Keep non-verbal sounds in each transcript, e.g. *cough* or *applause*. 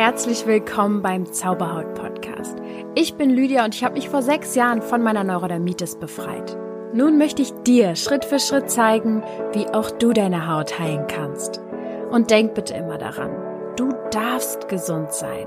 Herzlich willkommen beim Zauberhaut Podcast. Ich bin Lydia und ich habe mich vor sechs Jahren von meiner Neurodermitis befreit. Nun möchte ich dir Schritt für Schritt zeigen, wie auch du deine Haut heilen kannst. Und denk bitte immer daran, du darfst gesund sein.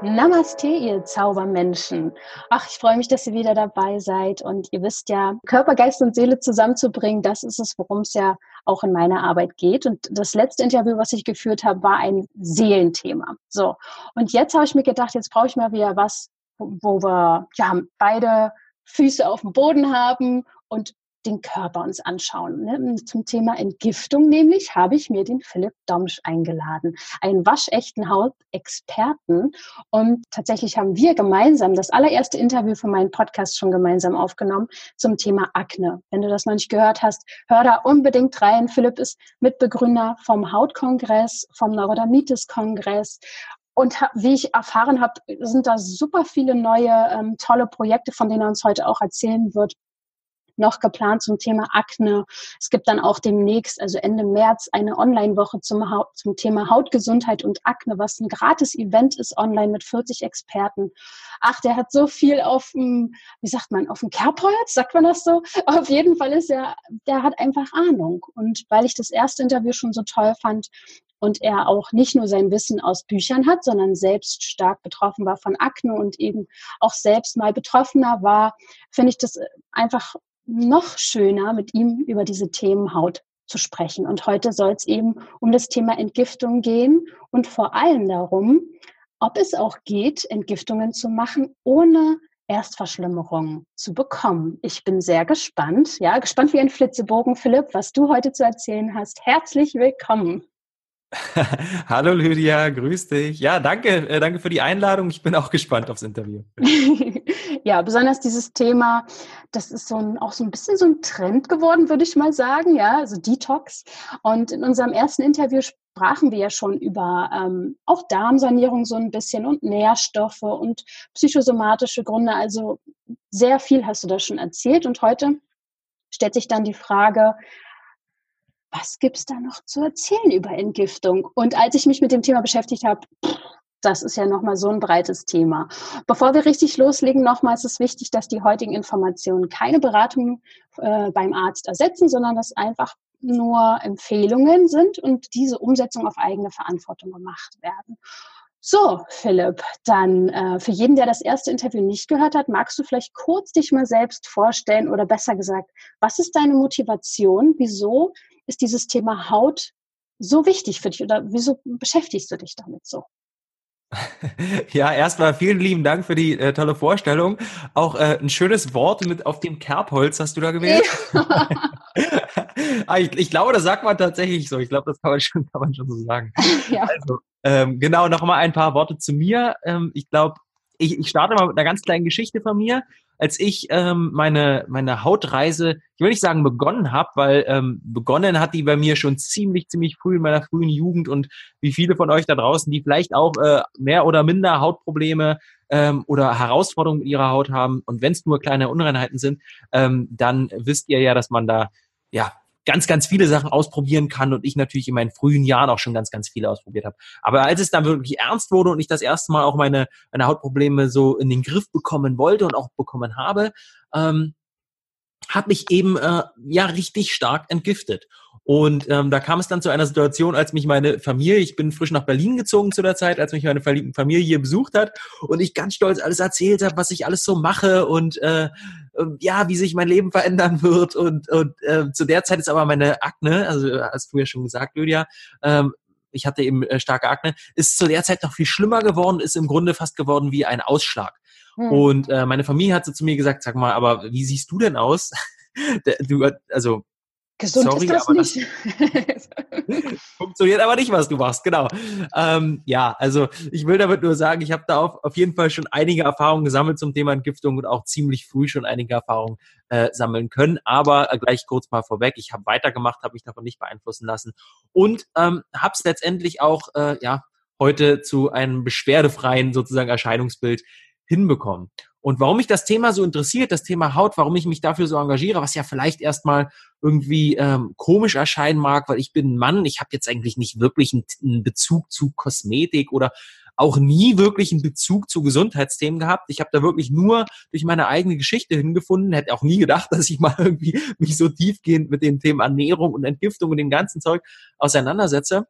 Namaste, ihr Zaubermenschen. Ach, ich freue mich, dass ihr wieder dabei seid. Und ihr wisst ja, Körper, Geist und Seele zusammenzubringen, das ist es, worum es ja auch in meiner Arbeit geht. Und das letzte Interview, was ich geführt habe, war ein Seelenthema. So. Und jetzt habe ich mir gedacht, jetzt brauche ich mal wieder was, wo wir ja beide Füße auf dem Boden haben und den Körper uns anschauen. Ne? Zum Thema Entgiftung nämlich habe ich mir den Philipp Domsch eingeladen, einen waschechten Hautexperten. Und tatsächlich haben wir gemeinsam das allererste Interview von meinem Podcast schon gemeinsam aufgenommen zum Thema Akne. Wenn du das noch nicht gehört hast, hör da unbedingt rein. Philipp ist Mitbegründer vom Hautkongress, vom Neurodermitis-Kongress und wie ich erfahren habe, sind da super viele neue ähm, tolle Projekte, von denen er uns heute auch erzählen wird noch geplant zum Thema Akne. Es gibt dann auch demnächst, also Ende März, eine Online-Woche zum, zum Thema Hautgesundheit und Akne, was ein gratis Event ist online mit 40 Experten. Ach, der hat so viel auf dem, wie sagt man, auf dem Kerbholz, sagt man das so? Auf jeden Fall ist er, der hat einfach Ahnung. Und weil ich das erste Interview schon so toll fand, und er auch nicht nur sein Wissen aus Büchern hat, sondern selbst stark betroffen war von Akne und eben auch selbst mal Betroffener war, finde ich das einfach noch schöner, mit ihm über diese Themen Haut zu sprechen. Und heute soll es eben um das Thema Entgiftung gehen und vor allem darum, ob es auch geht, Entgiftungen zu machen, ohne Erstverschlimmerung zu bekommen. Ich bin sehr gespannt, ja, gespannt wie ein Flitzebogen, Philipp, was du heute zu erzählen hast. Herzlich willkommen. *laughs* Hallo Lydia, grüß dich. Ja, danke, äh, danke für die Einladung. Ich bin auch gespannt aufs Interview. *laughs* ja, besonders dieses Thema, das ist so ein, auch so ein bisschen so ein Trend geworden, würde ich mal sagen, ja, also Detox. Und in unserem ersten Interview sprachen wir ja schon über ähm, auch Darmsanierung so ein bisschen und Nährstoffe und psychosomatische Gründe. Also sehr viel hast du da schon erzählt. Und heute stellt sich dann die Frage, was gibt's da noch zu erzählen über Entgiftung? Und als ich mich mit dem Thema beschäftigt habe, das ist ja nochmal so ein breites Thema. Bevor wir richtig loslegen, nochmal ist es wichtig, dass die heutigen Informationen keine Beratung äh, beim Arzt ersetzen, sondern dass einfach nur Empfehlungen sind und diese Umsetzung auf eigene Verantwortung gemacht werden. So, Philipp, dann äh, für jeden, der das erste Interview nicht gehört hat, magst du vielleicht kurz dich mal selbst vorstellen oder besser gesagt, was ist deine Motivation? Wieso ist dieses Thema Haut so wichtig für dich oder wieso beschäftigst du dich damit so? *laughs* Ja, erstmal vielen lieben Dank für die äh, tolle Vorstellung. Auch äh, ein schönes Wort mit auf dem Kerbholz hast du da gewählt. Ja. *laughs* Ah, ich, ich, glaube, das sagt man tatsächlich so. Ich glaube, das kann man schon, kann man schon so sagen. *laughs* Ja. Also, ähm, genau, noch mal ein paar Worte zu mir. Ähm, ich glaube, ich, ich starte mal mit einer ganz kleinen Geschichte von mir als ich ähm, meine, meine Hautreise, ich will nicht sagen begonnen habe, weil ähm, begonnen hat die bei mir schon ziemlich, ziemlich früh in meiner frühen Jugend und wie viele von euch da draußen, die vielleicht auch äh, mehr oder minder Hautprobleme ähm, oder Herausforderungen mit ihrer Haut haben und wenn es nur kleine Unreinheiten sind, ähm, dann wisst ihr ja, dass man da ja ganz, ganz viele Sachen ausprobieren kann und ich natürlich in meinen frühen Jahren auch schon ganz, ganz viele ausprobiert habe. Aber als es dann wirklich ernst wurde und ich das erste Mal auch meine, meine Hautprobleme so in den Griff bekommen wollte und auch bekommen habe, ähm, habe mich eben äh, ja richtig stark entgiftet. Und ähm, da kam es dann zu einer Situation, als mich meine Familie, ich bin frisch nach Berlin gezogen zu der Zeit, als mich meine Familie hier besucht hat und ich ganz stolz alles erzählt habe, was ich alles so mache und äh, ähm, ja, wie sich mein Leben verändern wird. Und, und äh, zu der Zeit ist aber meine Akne, also hast du ja schon gesagt, Lydia, ähm, ich hatte eben äh, starke Akne, ist zu der Zeit noch viel schlimmer geworden, ist im Grunde fast geworden wie ein Ausschlag. Hm. Und äh, meine Familie hat so zu mir gesagt, sag mal, aber wie siehst du denn aus? *laughs* du, also Gesund Sorry, ist das nicht. Das *laughs* funktioniert aber nicht, was du machst, genau. Ähm, ja, also ich will damit nur sagen, ich habe da auf, auf jeden Fall schon einige Erfahrungen gesammelt zum Thema Entgiftung und auch ziemlich früh schon einige Erfahrungen äh, sammeln können. Aber äh, gleich kurz mal vorweg, ich habe weitergemacht, habe mich davon nicht beeinflussen lassen und ähm, habe es letztendlich auch äh, ja heute zu einem beschwerdefreien sozusagen Erscheinungsbild hinbekommen. Und warum mich das Thema so interessiert, das Thema Haut, warum ich mich dafür so engagiere, was ja vielleicht erstmal irgendwie ähm, komisch erscheinen mag, weil ich bin ein Mann, ich habe jetzt eigentlich nicht wirklich einen, einen Bezug zu Kosmetik oder auch nie wirklich einen Bezug zu Gesundheitsthemen gehabt. Ich habe da wirklich nur durch meine eigene Geschichte hingefunden, hätte auch nie gedacht, *laughs* dass ich mal irgendwie mich so tiefgehend mit den Themen Ernährung und Entgiftung und dem ganzen Zeug auseinandersetze.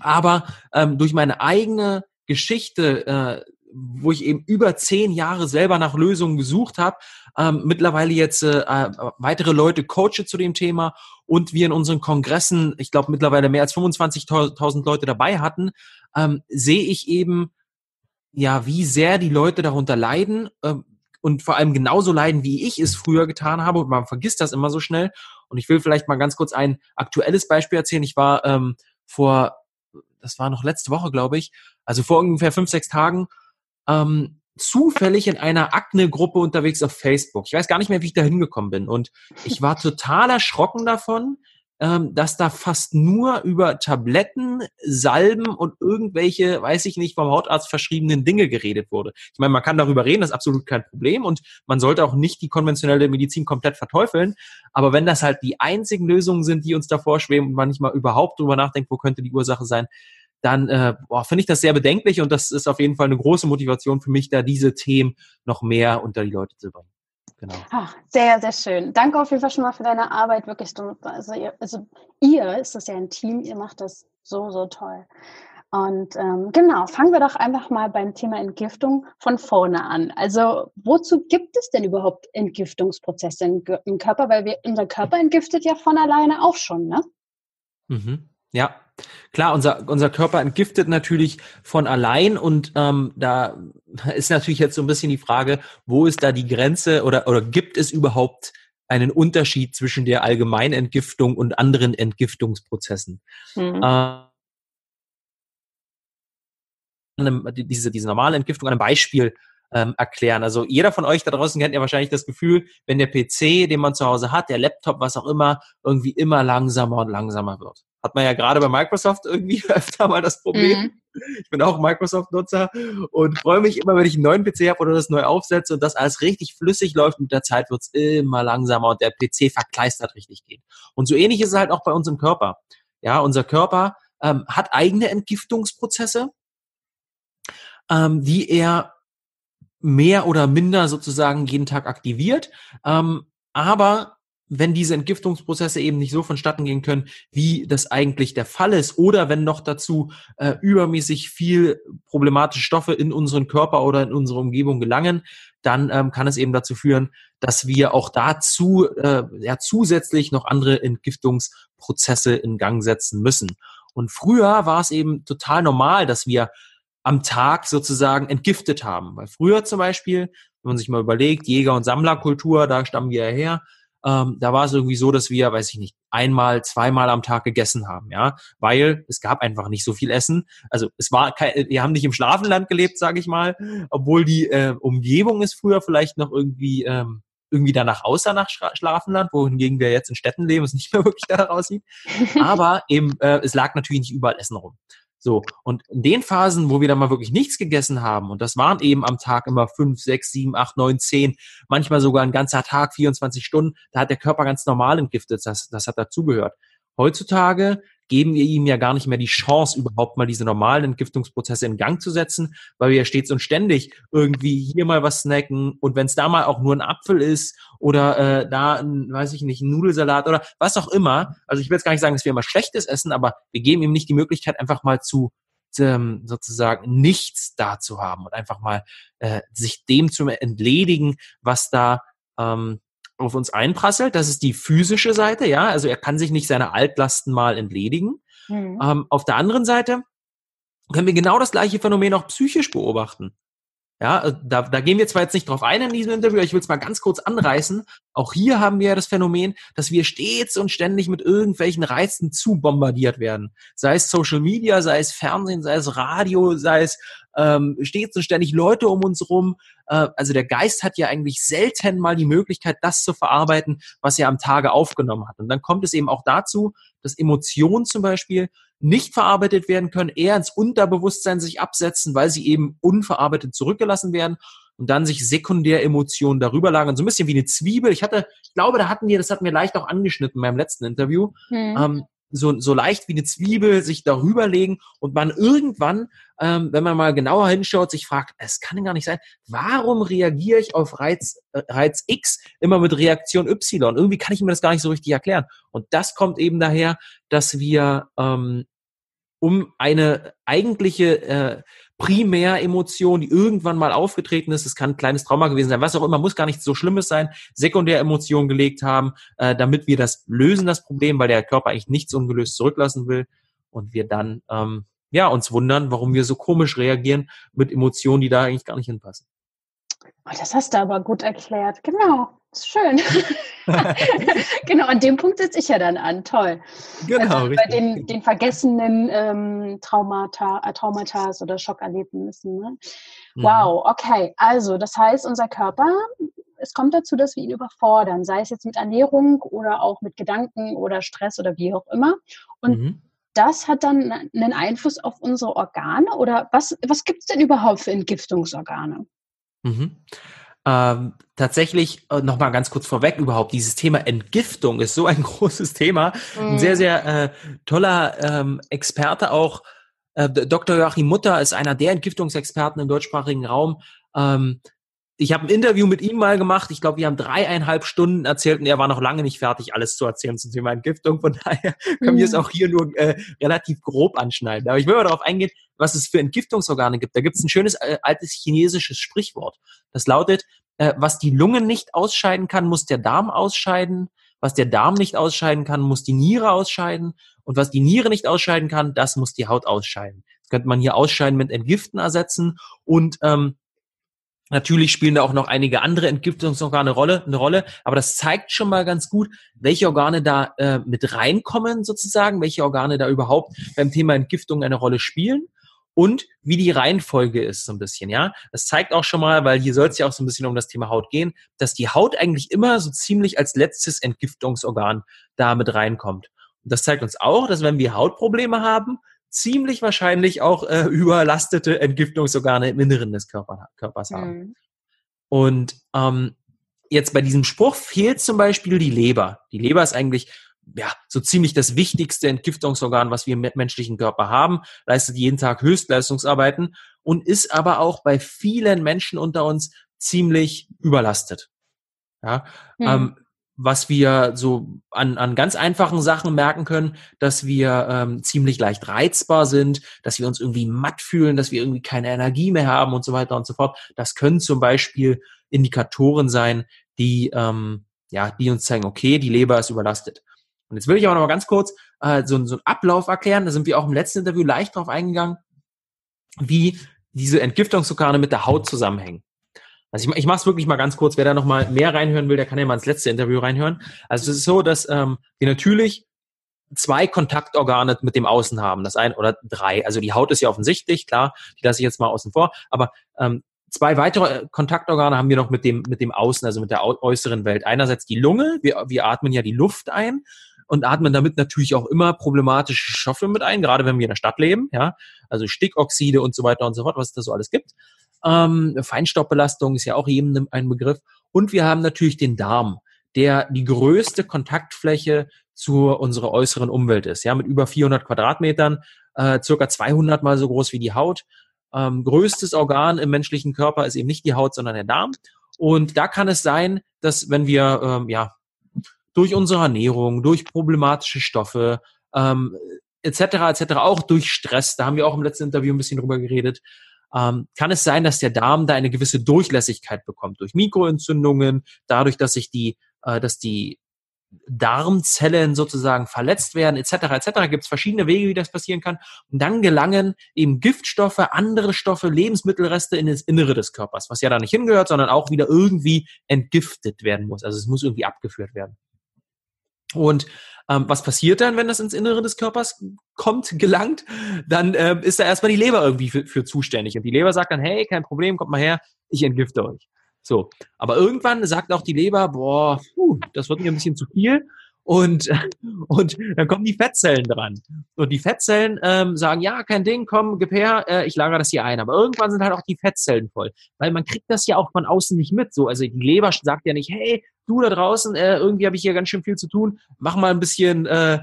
Aber ähm, durch meine eigene Geschichte äh, wo ich eben über zehn Jahre selber nach Lösungen gesucht habe, ähm, mittlerweile jetzt äh, äh weitere Leute coache zu dem Thema und wir in unseren Kongressen, ich glaube mittlerweile mehr als 25.000 Leute dabei hatten, ähm, sehe ich eben, ja, wie sehr die Leute darunter leiden äh, und vor allem genauso leiden, wie ich es früher getan habe. Und man vergisst das immer so schnell. Und ich will vielleicht mal ganz kurz ein aktuelles Beispiel erzählen. Ich war ähm, vor, das war noch letzte Woche, glaube ich, also vor ungefähr fünf, sechs Tagen ähm, zufällig in einer Akne-Gruppe unterwegs auf Facebook. Ich weiß gar nicht mehr, wie ich da hingekommen bin. Und ich war total erschrocken davon, ähm, dass da fast nur über Tabletten, Salben und irgendwelche, weiß ich nicht, vom Hautarzt verschriebenen Dinge geredet wurde. Ich meine, man kann darüber reden, das ist absolut kein Problem und man sollte auch nicht die konventionelle Medizin komplett verteufeln. Aber wenn das halt die einzigen Lösungen sind, die uns da vorschweben und man nicht mal überhaupt drüber nachdenkt, wo könnte die Ursache sein, dann äh, finde ich das sehr bedenklich und das ist auf jeden Fall eine große Motivation für mich, da diese Themen noch mehr unter die Leute zu bringen. Genau. Ach, sehr, sehr schön. Danke auf jeden Fall schon mal für deine Arbeit. Wirklich, also ihr, also ihr ist das ja ein Team, ihr macht das so, so toll. Und ähm, genau, fangen wir doch einfach mal beim Thema Entgiftung von vorne an. Also wozu gibt es denn überhaupt Entgiftungsprozesse im Körper? Weil wir, unser Körper entgiftet ja von alleine auch schon, ne? Mhm. Ja, klar, unser, unser Körper entgiftet natürlich von allein und ähm, da ist natürlich jetzt so ein bisschen die Frage, wo ist da die Grenze oder, oder gibt es überhaupt einen Unterschied zwischen der Allgemeinentgiftung und anderen Entgiftungsprozessen? Mhm. Äh, diese, diese normale Entgiftung an einem Beispiel ähm, erklären. Also jeder von euch da draußen kennt ja wahrscheinlich das Gefühl, wenn der PC, den man zu Hause hat, der Laptop, was auch immer, irgendwie immer langsamer und langsamer wird. Hat man ja gerade bei Microsoft irgendwie *laughs* öfter mal das Problem. Mhm. Ich bin auch Microsoft-Nutzer und freue mich immer, wenn ich einen neuen PC habe oder das neu aufsetze und das alles richtig flüssig läuft. Mit der Zeit wird's immer langsamer und der PC verkleistert richtig geht. Und so ähnlich ist es halt auch bei uns im Körper. Ja, unser Körper ähm, hat eigene Entgiftungsprozesse, ähm, die er mehr oder minder sozusagen jeden Tag aktiviert. Ähm, aber wenn diese Entgiftungsprozesse eben nicht so vonstatten gehen können, wie das eigentlich der Fall ist, oder wenn noch dazu äh, übermäßig viel problematische Stoffe in unseren Körper oder in unsere Umgebung gelangen, dann ähm, kann es eben dazu führen, dass wir auch dazu äh, ja, zusätzlich noch andere Entgiftungsprozesse in Gang setzen müssen. Und früher war es eben total normal, dass wir am Tag sozusagen entgiftet haben. Weil früher zum Beispiel, wenn man sich mal überlegt, Jäger- und Sammlerkultur, da stammen wir ja her, ähm, da war es irgendwie so, dass wir, weiß ich nicht, einmal, zweimal am Tag gegessen haben, ja, weil es gab einfach nicht so viel Essen. Also es war, kein, wir haben nicht im Schlafenland gelebt, sage ich mal, obwohl die äh, Umgebung ist früher vielleicht noch irgendwie ähm, irgendwie danach aussah nach Schlafenland, wohingegen wir jetzt in Städten leben, es nicht mehr *laughs* wirklich danach aussieht. Aber eben, äh, es lag natürlich nicht überall Essen rum. So, und in den Phasen, wo wir dann mal wirklich nichts gegessen haben, und das waren eben am Tag immer fünf, sechs, sieben, acht, neun, zehn, manchmal sogar ein ganzer Tag, 24 Stunden, da hat der Körper ganz normal entgiftet, das, das hat dazugehört. Heutzutage geben wir ihm ja gar nicht mehr die Chance, überhaupt mal diese normalen Entgiftungsprozesse in Gang zu setzen, weil wir ja stets und ständig irgendwie hier mal was snacken und wenn es da mal auch nur ein Apfel ist oder äh, da, ein, weiß ich nicht, ein Nudelsalat oder was auch immer. Also ich will jetzt gar nicht sagen, dass wir immer Schlechtes essen, aber wir geben ihm nicht die Möglichkeit, einfach mal zu ähm, sozusagen nichts da zu haben und einfach mal äh, sich dem zu entledigen, was da ähm, auf uns einprasselt. Das ist die physische Seite, ja. Also er kann sich nicht seiner Altlasten mal entledigen. Mhm. Ähm, auf der anderen Seite können wir genau das gleiche Phänomen auch psychisch beobachten. Ja, äh, da, da gehen wir zwar jetzt nicht drauf ein in diesem Interview, aber ich will es mal ganz kurz anreißen. Auch hier haben wir ja das Phänomen, dass wir stets und ständig mit irgendwelchen Reizen zu bombardiert werden. Sei es Social Media, sei es Fernsehen, sei es Radio, sei es ähm, stets und ständig Leute um uns rum. Äh, also der Geist hat ja eigentlich selten mal die Möglichkeit, das zu verarbeiten, was er am Tage aufgenommen hat. Und dann kommt es eben auch dazu, dass Emotionen zum Beispiel nicht verarbeitet werden können, eher ins Unterbewusstsein sich absetzen, weil sie eben unverarbeitet zurückgelassen werden. und dann sich sekundär Emotionen darüber lagern, so ein bisschen wie eine Zwiebel. Ich hatte, ich glaube, da hatten wir, das hatten wir leicht auch angeschnitten in meinem letzten Interview, hm. ähm, so, so leicht wie eine Zwiebel sich darüber legen und man irgendwann, ähm, wenn man mal genauer hinschaut, sich fragt, es kann gar nicht sein, warum reagiere ich auf Reiz, äh, Reiz X immer mit Reaktion Y? Irgendwie kann ich mir das gar nicht so richtig erklären. Und das kommt eben daher, dass wir ähm, um eine eigentliche äh, Primäremotion, die irgendwann mal aufgetreten ist, es kann ein kleines Trauma gewesen sein, was auch immer, muss gar nichts so Schlimmes sein, Sekundäremotionen gelegt haben, äh, damit wir das lösen, das Problem, weil der Körper eigentlich nichts ungelöst zurücklassen will und wir dann ähm, ja uns wundern, warum wir so komisch reagieren mit Emotionen, die da eigentlich gar nicht hinpassen. Oh, das hast du aber gut erklärt. Genau. Ist schön. *laughs* genau, an dem Punkt sitze ich ja dann an. Toll. Genau. Also bei den, den vergessenen ähm, Traumata, äh, Traumata oder Schockerlebnissen. Ne? Mhm. Wow, okay. Also, das heißt, unser Körper, es kommt dazu, dass wir ihn überfordern, sei es jetzt mit Ernährung oder auch mit Gedanken oder Stress oder wie auch immer. Und mhm. das hat dann einen Einfluss auf unsere Organe oder was, was gibt es denn überhaupt für Entgiftungsorgane? Mhm. Ähm, tatsächlich äh, noch mal ganz kurz vorweg überhaupt dieses Thema Entgiftung ist so ein *laughs* großes Thema. Mhm. Ein sehr sehr äh, toller ähm, Experte auch. Äh, Dr. Joachim Mutter ist einer der Entgiftungsexperten im deutschsprachigen Raum. Ähm, ich habe ein Interview mit ihm mal gemacht. Ich glaube, wir haben dreieinhalb Stunden erzählt und er war noch lange nicht fertig, alles zu erzählen zum Thema Entgiftung. Von daher können wir es mhm. auch hier nur äh, relativ grob anschneiden. Aber ich will mal darauf eingehen, was es für Entgiftungsorgane gibt. Da gibt es ein schönes äh, altes chinesisches Sprichwort. Das lautet, äh, was die Lunge nicht ausscheiden kann, muss der Darm ausscheiden. Was der Darm nicht ausscheiden kann, muss die Niere ausscheiden. Und was die Niere nicht ausscheiden kann, das muss die Haut ausscheiden. Das könnte man hier ausscheiden mit Entgiften ersetzen. Und ähm, Natürlich spielen da auch noch einige andere Entgiftungsorgane eine Rolle, eine Rolle, aber das zeigt schon mal ganz gut, welche Organe da äh, mit reinkommen sozusagen, welche Organe da überhaupt beim Thema Entgiftung eine Rolle spielen und wie die Reihenfolge ist so ein bisschen, ja. Das zeigt auch schon mal, weil hier soll es ja auch so ein bisschen um das Thema Haut gehen, dass die Haut eigentlich immer so ziemlich als letztes Entgiftungsorgan da mit reinkommt. Und das zeigt uns auch, dass wenn wir Hautprobleme haben, ziemlich wahrscheinlich auch äh, *laughs* überlastete Entgiftungsorgane im Inneren des Körper, Körpers haben. Mhm. Und ähm, jetzt bei diesem Spruch fehlt zum Beispiel die Leber. Die Leber ist eigentlich ja so ziemlich das wichtigste Entgiftungsorgan, was wir im menschlichen Körper haben, leistet jeden Tag Höchstleistungsarbeiten und ist aber auch bei vielen Menschen unter uns ziemlich überlastet. Ja, mhm. ähm, was wir so an, an ganz einfachen Sachen merken können, dass wir ähm, ziemlich leicht reizbar sind, dass wir uns irgendwie matt fühlen, dass wir irgendwie keine Energie mehr haben und so weiter und so fort. Das können zum Beispiel Indikatoren sein, die, ähm, ja, die uns zeigen, okay, die Leber ist überlastet. Und jetzt will ich aber noch mal ganz kurz äh, so, so einen Ablauf erklären. Da sind wir auch im letzten Interview leicht drauf eingegangen, wie diese Entgiftungsorgane mit der Haut zusammenhängen. Also ich, ich mache es wirklich mal ganz kurz. Wer da noch mal mehr reinhören will, der kann ja mal ins letzte Interview reinhören. Also es ist so, dass ähm, wir natürlich zwei Kontaktorgane mit dem Außen haben. Das ein oder drei. Also die Haut ist ja offensichtlich, klar, die lasse ich jetzt mal außen vor. Aber ähm, zwei weitere Kontaktorgane haben wir noch mit dem, mit dem Außen, also mit der äußeren Welt. Einerseits die Lunge, wir, wir atmen ja die Luft ein und atmen damit natürlich auch immer problematische Stoffe mit ein, gerade wenn wir in der Stadt leben, ja, also Stickoxide und so weiter und so fort, was es da so alles gibt. Ähm, Feinstaubbelastung ist ja auch jedem ein Begriff. Und wir haben natürlich den Darm, der die größte Kontaktfläche zu unserer äußeren Umwelt ist. Ja, mit über 400 Quadratmetern, äh, circa 200 mal so groß wie die Haut. Ähm, größtes Organ im menschlichen Körper ist eben nicht die Haut, sondern der Darm. Und da kann es sein, dass wenn wir ähm, ja durch unsere Ernährung, durch problematische Stoffe ähm, etc. etc. auch durch Stress, da haben wir auch im letzten Interview ein bisschen drüber geredet, ähm, kann es sein, dass der Darm da eine gewisse Durchlässigkeit bekommt durch Mikroentzündungen, dadurch, dass sich die, äh, dass die Darmzellen sozusagen verletzt werden, etc. etc. Gibt es verschiedene Wege, wie das passieren kann. Und dann gelangen eben Giftstoffe, andere Stoffe, Lebensmittelreste in das Innere des Körpers, was ja da nicht hingehört, sondern auch wieder irgendwie entgiftet werden muss. Also es muss irgendwie abgeführt werden. Und ähm, was passiert dann, wenn das ins Innere des Körpers kommt, gelangt? Dann ähm, ist da erstmal die Leber irgendwie für, für zuständig. Und die Leber sagt dann, hey, kein Problem, kommt mal her, ich entgifte euch. So. Aber irgendwann sagt auch die Leber, boah, puh, das wird mir ein bisschen zu viel. Und, *laughs* und dann kommen die Fettzellen dran. Und die Fettzellen ähm, sagen, ja, kein Ding, komm, gib her, äh, ich lagere das hier ein. Aber irgendwann sind halt auch die Fettzellen voll. Weil man kriegt das ja auch von außen nicht mit. So, also die Leber sagt ja nicht, hey, du da draußen, äh, irgendwie habe ich hier ganz schön viel zu tun, mach mal ein bisschen äh,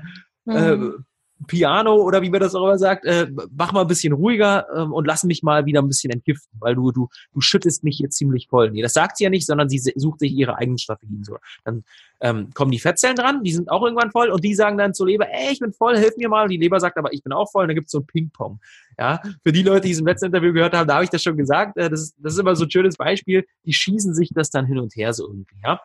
äh mhm. Äh, Piano oder wie man das auch immer sagt, äh, mach mal ein bisschen ruhiger ähm, und lass mich mal wieder ein bisschen entgiften, weil du, du, du schüttest mich hier ziemlich voll. Nee, das sagt sie ja nicht, sondern sie sucht sich ihre eigenen Strategien. So. Dann ähm, kommen die Fettzellen dran, die sind auch irgendwann voll und die sagen dann zur Leber, ey, ich bin voll, hilf mir mal. Und die Leber sagt aber, ich bin auch voll und dann gibt's so ein Ping-Pong. Ja, für die Leute, die es im letzten Interview gehört haben, da habe ich das schon gesagt, äh, das, ist, das ist immer so ein schönes Beispiel, die schießen sich das dann hin und her so irgendwie, ja.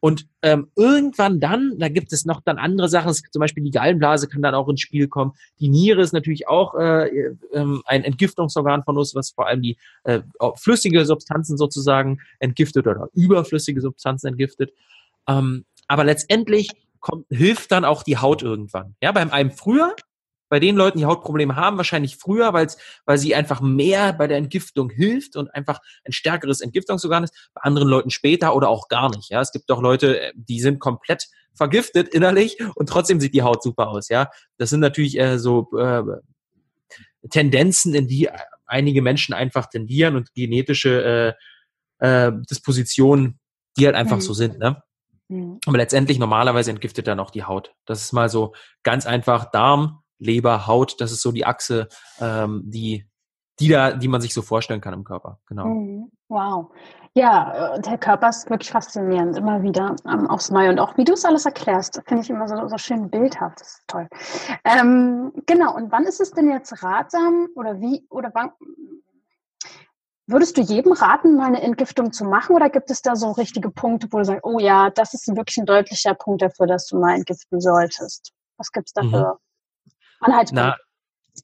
Und ähm, irgendwann dann, da gibt es noch dann andere Sachen, zum Beispiel die Gallenblase kann dann auch ins Spiel kommen. Die Niere ist natürlich auch äh, äh, ein Entgiftungsorgan von uns, was vor allem die äh, flüssige Substanzen sozusagen entgiftet oder überflüssige Substanzen entgiftet. Ähm, aber letztendlich kommt, hilft dann auch die Haut irgendwann. Ja, beim einem früher, bei den Leuten, die Hautprobleme haben, wahrscheinlich früher, weil's, weil sie einfach mehr bei der Entgiftung hilft und einfach ein stärkeres Entgiftungsorgan ist. Bei anderen Leuten später oder auch gar nicht. Ja, es gibt auch Leute, äh, die sind komplett vergiftet innerlich und trotzdem sieht die Haut super aus. Ja, das sind natürlich äh, so äh, Tendenzen, in die einige Menschen einfach tendieren und genetische äh, äh, Dispositionen, die halt einfach mhm. so sind. Ne? Mhm. Aber letztendlich normalerweise entgiftet dann auch die Haut. Das ist mal so ganz einfach Darm, Leber, Haut, das ist so die Achse, ähm, die, die da, die man sich so vorstellen kann im Körper. Genau. Mhm. Wow. Ja, äh, der Körper ist wirklich faszinierend, immer wieder ähm, aufs Neue. Und auch wie du es alles erklärst, finde ich immer so, so schön bildhaft. Das ist toll. Ähm, genau, und wann ist es denn jetzt ratsam oder wie, oder wann, Würdest du jedem raten, mal eine Entgiftung zu machen oder gibt es da so richtige Punkte, wo du sagst, oh ja, das ist wirklich ein deutlicher Punkt dafür, dass du mal entgiften solltest? Was gibt es dafür? Mhm. Anhaltspunkt. Na,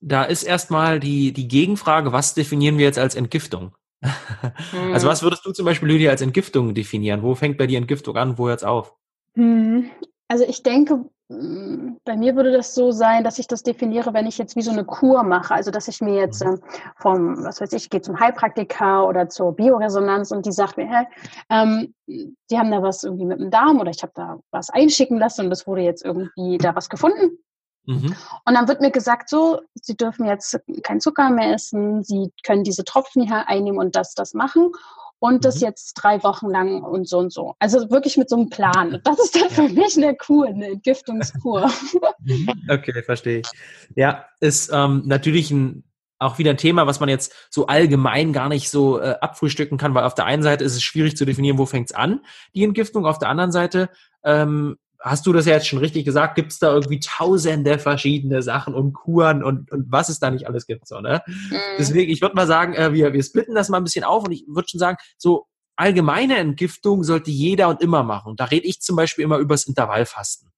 da ist erstmal die, die Gegenfrage, was definieren wir jetzt als Entgiftung? hm. *laughs* Also was würdest du zum Beispiel, Lydia, als Entgiftung definieren? Wo fängt bei dir Entgiftung an, wo hört es auf? Hm. Also ich denke, hm, bei mir würde das so sein, dass ich das definiere, wenn ich jetzt wie so eine Kur mache. Also dass ich mir jetzt mhm. ähm, vom, was weiß ich, gehe zum Heilpraktiker oder zur Bioresonanz und die sagt mir, hey, ähm, die haben da was irgendwie mit dem Darm oder ich habe da was einschicken lassen und es wurde jetzt irgendwie da was gefunden. Mhm. Und dann wird mir gesagt, so, Sie dürfen jetzt kein Zucker mehr essen, Sie können diese Tropfen hier einnehmen und das, das machen. Und das mhm. jetzt drei Wochen lang und so und so. Also wirklich mit so einem Plan. Das ist dann für mich eine Kur, eine Entgiftungskur. Mhm. okay, verstehe ich. Ja, ist ähm, natürlich ein auch wieder ein Thema, was man jetzt so allgemein gar nicht so äh, abfrühstücken kann, weil auf der einen Seite ist es schwierig zu definieren, wo fängt es an, die Entgiftung. Auf der anderen Seite ähm, hast du das ja jetzt schon richtig gesagt, gibt es da irgendwie tausende verschiedene Sachen und Kuren und, und was es da nicht alles gibt. So, ne? Mhm. Deswegen, ich würde mal sagen, äh, wir, wir splitten das mal ein bisschen auf und ich würde schon sagen, so allgemeine Entgiftung sollte jeder und immer machen. Da rede ich zum Beispiel immer übers Intervallfasten.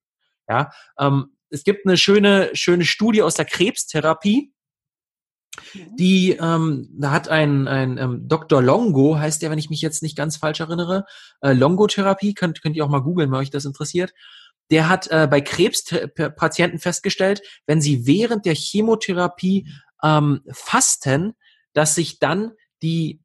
Ja, ähm, es gibt eine schöne, schöne Studie aus der Krebstherapie. Die, ähm, da hat ein, ein ähm, Dr. Longo, heißt der, wenn ich mich jetzt nicht ganz falsch erinnere, äh, Longo-Therapie, könnt, könnt ihr auch mal googeln, wenn euch das interessiert der hat äh, bei Krebspatienten festgestellt, wenn sie während der Chemotherapie ähm, fasten, dass sich dann die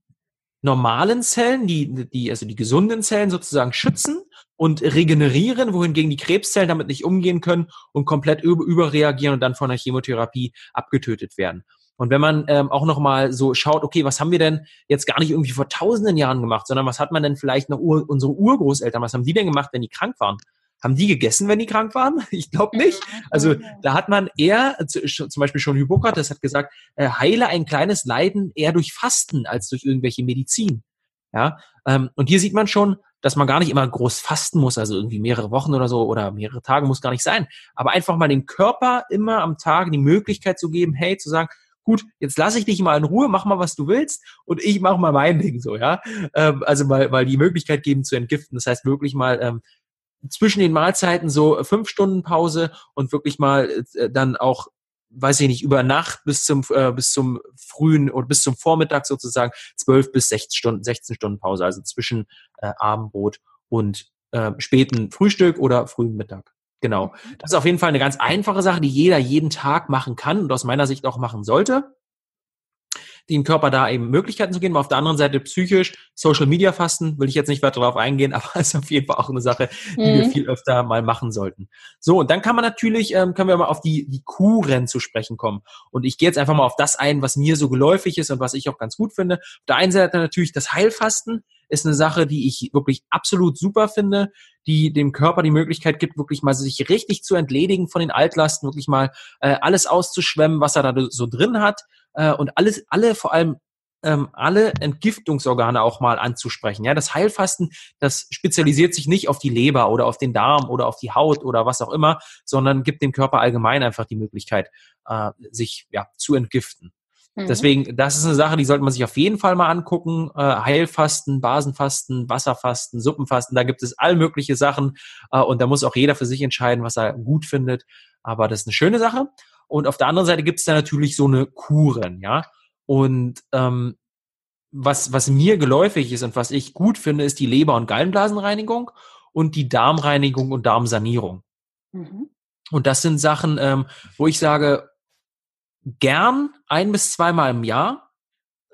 normalen Zellen, die, die, also die gesunden Zellen sozusagen schützen und regenerieren, wohingegen die Krebszellen damit nicht umgehen können und komplett über, überreagieren und dann von der Chemotherapie abgetötet werden. Und wenn man ähm, auch nochmal so schaut, okay, was haben wir denn jetzt gar nicht irgendwie vor tausenden Jahren gemacht, sondern was hat man denn vielleicht noch Ur unsere Urgroßeltern, was haben die denn gemacht, wenn die krank waren? Haben die gegessen, wenn die krank waren? *laughs* Ich glaube nicht. Also da hat man eher, zum Beispiel schon Hippokrates hat gesagt, äh, heile ein kleines Leiden eher durch Fasten als durch irgendwelche Medizin. Ja, ähm, und hier sieht man schon, dass man gar nicht immer groß fasten muss, also irgendwie mehrere Wochen oder so oder mehrere Tage muss gar nicht sein. Aber einfach mal dem Körper immer am Tag die Möglichkeit zu geben, hey, zu sagen, gut, jetzt lasse ich dich mal in Ruhe, mach mal, was du willst und ich mache mal mein Ding so, ja. Ähm, also mal, mal die Möglichkeit geben zu entgiften. Das heißt wirklich mal ähm, zwischen den Mahlzeiten so fünf Stunden Pause und wirklich mal äh, dann auch weiß ich nicht, über Nacht bis zum, äh, bis zum frühen oder bis zum Vormittag sozusagen zwölf bis 16 Stunden, 16 Stunden Pause, also zwischen äh, Abendbrot und äh, späten Frühstück oder frühen Mittag. Genau. Mhm. Das ist auf jeden Fall eine ganz einfache Sache, die jeder jeden Tag machen kann und aus meiner Sicht auch machen sollte. Den Körper da eben Möglichkeiten zu geben. Auf der anderen Seite psychisch, Social Media Fasten, will ich jetzt nicht weiter darauf eingehen, *laughs* aber ist auf jeden Fall auch eine Sache, die mhm. wir viel öfter mal machen sollten. So, und dann kann man natürlich, ähm, können wir mal auf die, die Kuren zu sprechen kommen. Und ich gehe jetzt einfach mal auf das ein, was mir so geläufig ist und was ich auch ganz gut finde. Auf der einen Seite natürlich das Heilfasten ist eine Sache, die ich wirklich absolut super finde, die dem Körper die Möglichkeit gibt, wirklich mal sich richtig zu entledigen von den Altlasten, wirklich mal äh, alles auszuschwemmen, was er da so drin hat äh, und alles, alle vor allem ähm, alle Entgiftungsorgane auch mal anzusprechen. Ja, das Heilfasten, das spezialisiert sich nicht auf die Leber oder auf den Darm oder auf die Haut oder was auch immer, sondern gibt dem Körper allgemein einfach die Möglichkeit, äh, sich ja zu entgiften. Mhm. Deswegen, das ist eine Sache, die sollte man sich auf jeden Fall mal angucken. Äh, Heilfasten, Basenfasten, Wasserfasten, Suppenfasten, da gibt es all mögliche Sachen. Äh, und da muss auch jeder für sich entscheiden, was er gut findet. Aber das ist eine schöne Sache. Und auf der anderen Seite gibt es da natürlich so eine Kuren, ja. Und ähm, was, was mir geläufig ist und was ich gut finde, ist die Leber- und Gallenblasenreinigung und die Darmreinigung und Darmsanierung. Mhm. Und das sind Sachen, ähm, wo ich sage, gern ein bis zweimal im Jahr.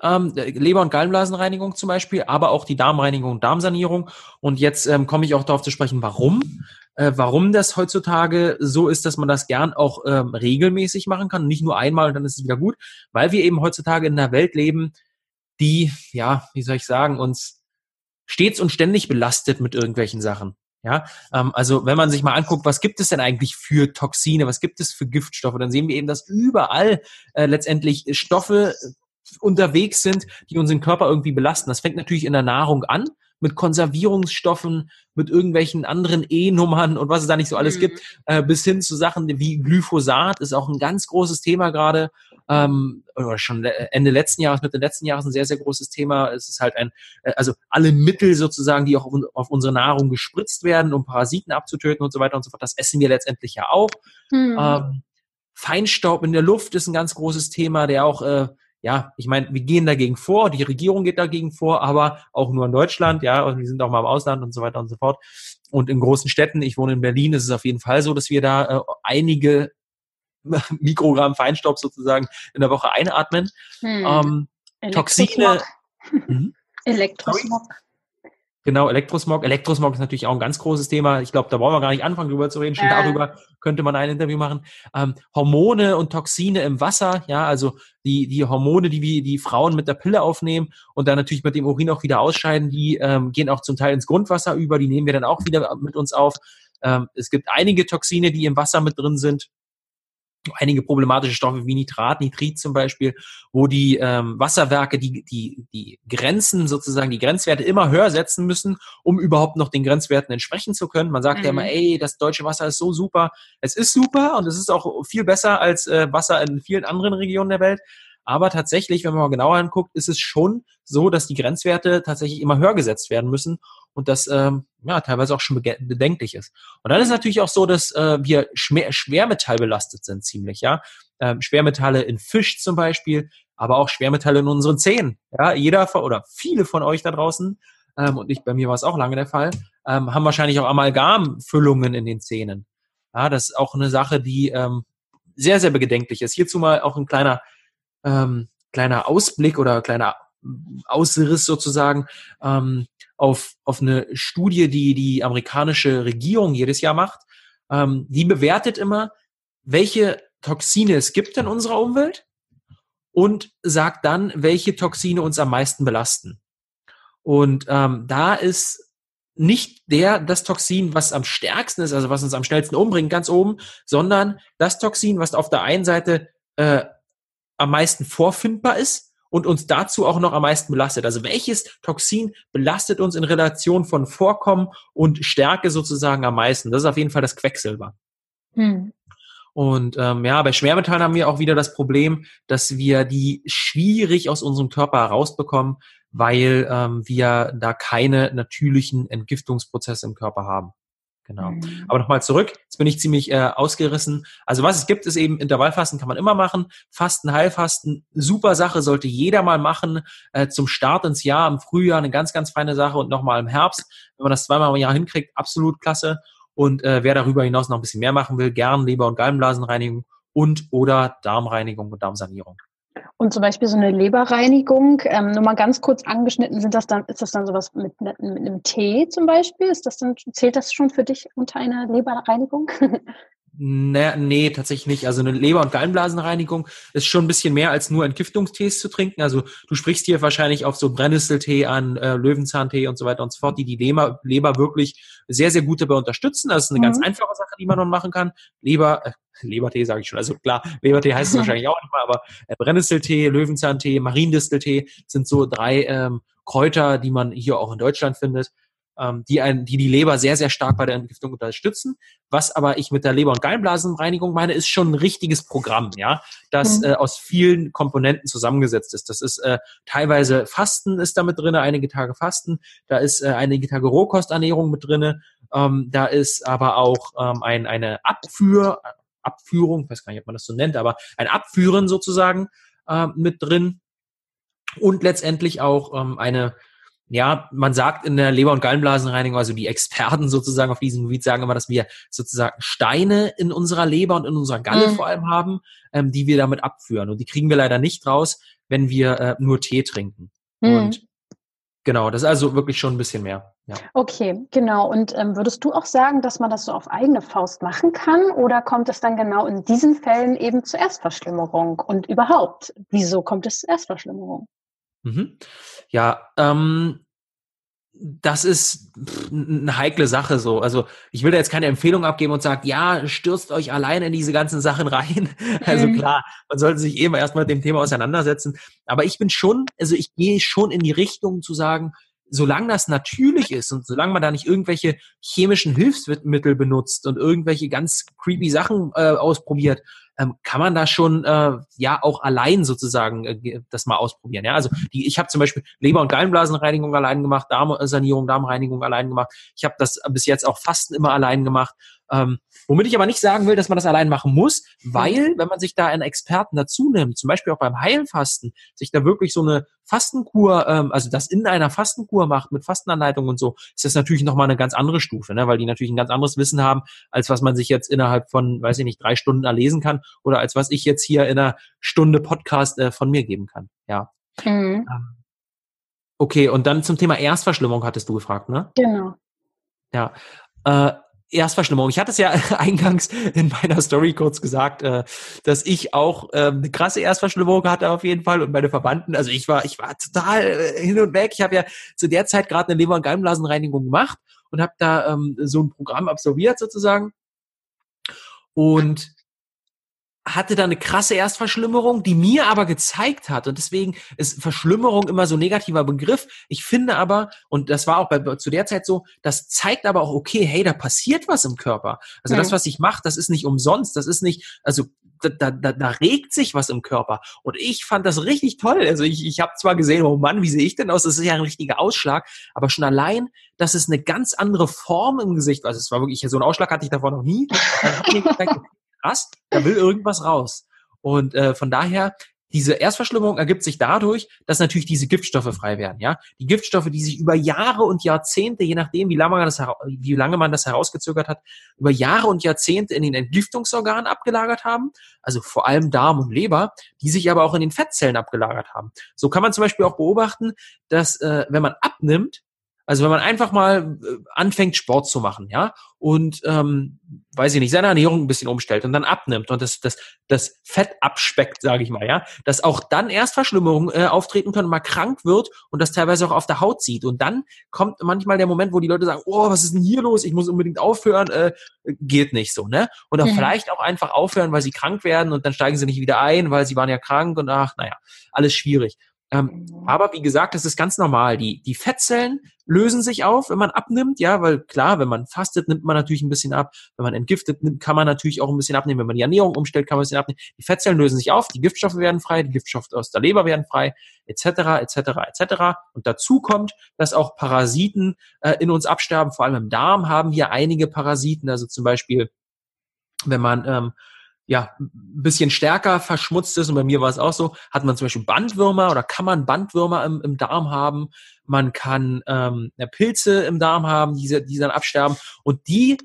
Ähm, Leber- und Gallenblasenreinigung zum Beispiel, aber auch die Darmreinigung und Darmsanierung. Und jetzt ähm, komme ich auch darauf zu sprechen, warum. Äh, warum das heutzutage so ist, dass man das gern auch ähm, regelmäßig machen kann, nicht nur einmal und dann ist es wieder gut, weil wir eben heutzutage in einer Welt leben, die, ja, wie soll ich sagen, uns stets und ständig belastet mit irgendwelchen Sachen. Ja, ähm, also wenn man sich mal anguckt, was gibt es denn eigentlich für Toxine, was gibt es für Giftstoffe, dann sehen wir eben, dass überall äh, letztendlich Stoffe unterwegs sind, die unseren Körper irgendwie belasten. Das fängt natürlich in der Nahrung an, mit Konservierungsstoffen, mit irgendwelchen anderen E-Nummern und was es da nicht so alles mhm. gibt, äh, bis hin zu Sachen wie Glyphosat ist auch ein ganz großes Thema gerade. Ähm, oder schon Ende letzten Jahres, Mitte letzten Jahres ein sehr, sehr großes Thema. Es ist halt ein, äh, also alle Mittel sozusagen, die auch auf, auf, unsere Nahrung gespritzt werden, um Parasiten abzutöten und so weiter und so fort, das essen wir letztendlich ja auch. Mhm. Ähm, Feinstaub in der Luft ist ein ganz großes Thema, der auch äh, ja, ich meine, wir gehen dagegen vor, die Regierung geht dagegen vor, aber auch nur in Deutschland, ja, und wir sind auch mal im Ausland und so weiter und so fort. Und in großen Städten, ich wohne in Berlin, ist es auf jeden Fall so, dass wir da äh, einige *laughs* Mikrogramm Feinstaub sozusagen in der Woche einatmen. Hm. Ähm, Toxine. *laughs* Mhm. Elektrosmog. Genau, Elektrosmog. Elektrosmog ist natürlich auch ein ganz großes Thema. Ich glaube, da brauchen wir gar nicht anfangen, drüber zu reden. Schon äh. darüber könnte man ein Interview machen. Ähm, Hormone und Toxine im Wasser, ja, also die, die Hormone, die wir, die Frauen mit der Pille aufnehmen und dann natürlich mit dem Urin auch wieder ausscheiden, die ähm, gehen auch zum Teil ins Grundwasser über, die nehmen wir dann auch wieder mit uns auf. Ähm, es gibt einige Toxine, die im Wasser mit drin sind einige problematische Stoffe wie Nitrat, Nitrit zum Beispiel, wo die ähm, Wasserwerke die, die, die Grenzen sozusagen, die Grenzwerte immer höher setzen müssen, um überhaupt noch den Grenzwerten entsprechen zu können. Man sagt mhm. ja immer, mhm. ey, das deutsche Wasser ist so super. Es ist super und es ist auch viel besser als äh, Wasser in vielen anderen Regionen der Welt. Aber tatsächlich, wenn man mal genauer anguckt, ist es schon so, dass die Grenzwerte tatsächlich immer höher gesetzt werden müssen und das ähm, ja teilweise auch schon bedenklich ist. Und dann ist es natürlich auch so, dass äh, wir schwer, schwermetallbelastet sind ziemlich, ja. Ähm, Schwermetalle in Fisch zum Beispiel, aber auch Schwermetalle in unseren Zähnen. Ja, jeder oder viele von euch da draußen ähm, und ich bei mir war es auch lange der Fall, ähm, haben wahrscheinlich auch Amalgamfüllungen in den Zähnen. Ja, das ist auch eine Sache, die ähm, sehr, sehr bedenklich ist. Hierzu mal auch ein kleiner ähm, kleiner Ausblick oder kleiner Ausriss sozusagen ähm, auf, auf eine Studie, die die amerikanische Regierung jedes Jahr macht. Ähm, die bewertet immer, welche Toxine es gibt in unserer Umwelt und sagt dann, welche Toxine uns am meisten belasten. Und ähm, da ist nicht der das Toxin, was am stärksten ist, also was uns am schnellsten umbringt, ganz oben, sondern das Toxin, was auf der einen Seite äh, am meisten vorfindbar ist und uns dazu auch noch am meisten belastet. Also welches Toxin belastet uns in Relation von Vorkommen und Stärke sozusagen am meisten? Das ist auf jeden Fall das Quecksilber. Hm. Und ähm, ja, bei Schwermetallen haben wir auch wieder das Problem, dass wir die schwierig aus unserem Körper herausbekommen, weil ähm, wir da keine natürlichen Entgiftungsprozesse im Körper haben. Genau. Mhm. Aber nochmal zurück, jetzt bin ich ziemlich äh, ausgerissen. Also was es gibt, ist eben Intervallfasten kann man immer machen. Fasten, Heilfasten, super Sache, sollte jeder mal machen. Äh, zum Start ins Jahr, im Frühjahr eine ganz, ganz feine Sache und nochmal im Herbst. Wenn man das zweimal im Jahr hinkriegt, absolut klasse. Und äh, wer darüber hinaus noch ein bisschen mehr machen will, gern Leber- und Gallenblasenreinigung und oder Darmreinigung und Darmsanierung. Und zum Beispiel so eine Leberreinigung, ähm, nur mal ganz kurz angeschnitten, sind das dann, ist das dann sowas mit, mit einem Tee zum Beispiel? Ist das dann, zählt das schon für dich unter einer Leberreinigung? *laughs* Nee, nee, tatsächlich nicht. Also eine Leber- und Gallenblasenreinigung ist schon ein bisschen mehr als nur Entgiftungstees zu trinken. Also du sprichst hier wahrscheinlich auf so Brennnesseltee an, äh, Löwenzahntee und so weiter und so fort, die die Leber, Leber wirklich sehr, sehr gut dabei unterstützen. Das ist eine mhm. ganz einfache Sache, die man noch machen kann. Leber, äh, Lebertee sage ich schon. Also klar, Lebertee heißt es *laughs* wahrscheinlich auch nicht mal, aber äh, Brennnesseltee, Löwenzahntee, Mariendisteltee sind so drei ähm, Kräuter, die man hier auch in Deutschland findet ähm, die, ein, die die Leber sehr, sehr stark bei der Entgiftung unterstützen. Was aber ich mit der Leber- und Gallenblasenreinigung meine, ist schon ein richtiges Programm, ja, das mhm. äh, aus vielen Komponenten zusammengesetzt ist. Das ist äh, teilweise Fasten ist da mit drin, einige Tage Fasten, da ist äh, einige Tage Rohkosternährung mit drin, ähm, da ist aber auch ähm, ein, eine Abführ, Abführung, ich weiß gar nicht, ob man das so nennt, aber ein Abführen sozusagen äh, mit drin und letztendlich auch ähm, eine ja, man sagt in der Leber- und Gallenblasenreinigung, also die Experten sozusagen auf diesem Gebiet sagen immer, dass wir sozusagen Steine in unserer Leber und in unserer Galle mhm. vor allem haben, ähm, die wir damit abführen. Und die kriegen wir leider nicht raus, wenn wir äh, nur Tee trinken. Mhm. Und genau, das ist also wirklich schon ein bisschen mehr. Ja. Okay, genau. Und ähm, würdest du auch sagen, dass man das so auf eigene Faust machen kann? Oder kommt es dann genau in diesen Fällen eben zur Erstverschlimmerung? Und überhaupt, wieso kommt es zur Erstverschlimmerung? Mhm. Ja, ähm, das ist eine heikle Sache so. Also ich will da jetzt keine Empfehlung abgeben und sagen, ja, stürzt euch allein in diese ganzen Sachen rein. *laughs* Also mhm. klar, man sollte sich eben erstmal mit dem Thema auseinandersetzen. Aber ich bin schon, also ich gehe schon in die Richtung zu sagen, solange das natürlich ist und solange man da nicht irgendwelche chemischen Hilfsmittel benutzt und irgendwelche ganz creepy Sachen äh, ausprobiert, ähm, kann man da schon äh, ja auch allein sozusagen äh, das mal ausprobieren. Ja, also die, ich habe zum Beispiel Leber- und Gallenblasenreinigung allein gemacht, Darmsanierung, Darmreinigung allein gemacht. Ich habe das bis jetzt auch Fasten immer allein gemacht. Ähm, womit ich aber nicht sagen will, dass man das allein machen muss, weil, wenn man sich da einen Experten dazu nimmt, zum Beispiel auch beim Heilfasten, sich da wirklich so eine Fastenkur, ähm, also das in einer Fastenkur macht mit Fastenanleitung und so, ist das natürlich nochmal eine ganz andere Stufe, ne? weil die natürlich ein ganz anderes Wissen haben, als was man sich jetzt innerhalb von, weiß ich nicht, drei Stunden erlesen kann oder als was ich jetzt hier in einer Stunde Podcast äh, von mir geben kann. Ja. Mhm. Ähm, okay, und dann zum Thema Erstverschlimmung hattest du gefragt, ne? Genau. Ja. Äh, Erstverschlimmerung. Ich hatte es ja *laughs* eingangs in meiner Story kurz gesagt, äh, dass ich auch äh, eine krasse Erstverschlimmerung hatte auf jeden Fall und meine Verwandten. Also ich war, ich war total äh, hin und weg. Ich habe ja zu der Zeit gerade eine Leber- und Gallenblasenreinigung gemacht und habe da ähm, so ein Programm absolviert sozusagen. Und hatte da eine krasse Erstverschlimmerung, die mir aber gezeigt hat, und deswegen ist Verschlimmerung immer so ein negativer Begriff. Ich finde aber, und das war auch bei, zu der Zeit so, das zeigt aber auch, okay, hey, da passiert was im Körper. Also mhm. das, was ich mache, das ist nicht umsonst, das ist nicht, also da, da, da regt sich was im Körper. Und ich fand das richtig toll. Also ich, ich habe zwar gesehen, oh Mann, wie sehe ich denn aus? Das ist ja ein richtiger Ausschlag, aber schon allein, dass es eine ganz andere Form im Gesicht, also es war wirklich, so einen Ausschlag hatte ich davor noch nie. *laughs* Krass, da will irgendwas raus. Und äh, von daher, diese Erstverschlimmerung ergibt sich dadurch, dass natürlich diese Giftstoffe frei werden. Ja, die Giftstoffe, die sich über Jahre und Jahrzehnte, je nachdem, wie lange man das, wie lange man das herausgezögert hat, über Jahre und Jahrzehnte in den Entgiftungsorganen abgelagert haben, also vor allem Darm und Leber, die sich aber auch in den Fettzellen abgelagert haben. So kann man zum Beispiel auch beobachten, dass äh, wenn man abnimmt, also wenn man einfach mal äh, anfängt, Sport zu machen, ja, und ähm, weiß ich nicht, seine Ernährung ein bisschen umstellt und dann abnimmt und das, das, das Fett abspeckt, sage ich mal, ja, dass auch dann erst Verschlimmerungen äh, auftreten können, mal krank wird und das teilweise auch auf der Haut sieht. Und dann kommt manchmal der Moment, wo die Leute sagen, oh, was ist denn hier los? Ich muss unbedingt aufhören. Äh, geht nicht so, ne? Oder mhm. vielleicht auch einfach aufhören, weil sie krank werden und dann steigen sie nicht wieder ein, weil sie waren ja krank und ach, naja, alles schwierig. Ähm, aber wie gesagt, das ist ganz normal. Die, die Fettzellen lösen sich auf, wenn man abnimmt, ja, weil klar, wenn man fastet, nimmt man natürlich ein bisschen ab. Wenn man entgiftet, nimmt, kann man natürlich auch ein bisschen abnehmen. Wenn man die Ernährung umstellt, kann man ein bisschen abnehmen. Die Fettzellen lösen sich auf, die Giftstoffe werden frei, die Giftstoffe aus der Leber werden frei, etc., etc., etc. Und dazu kommt, dass auch Parasiten äh, in uns absterben. Vor allem im Darm haben wir einige Parasiten, also zum Beispiel, wenn man ähm, ja, ein bisschen stärker verschmutzt ist, und bei mir war es auch so, hat man zum Beispiel Bandwürmer oder kann man Bandwürmer im, im Darm haben, man kann ähm, Pilze im Darm haben, die, die dann absterben und die,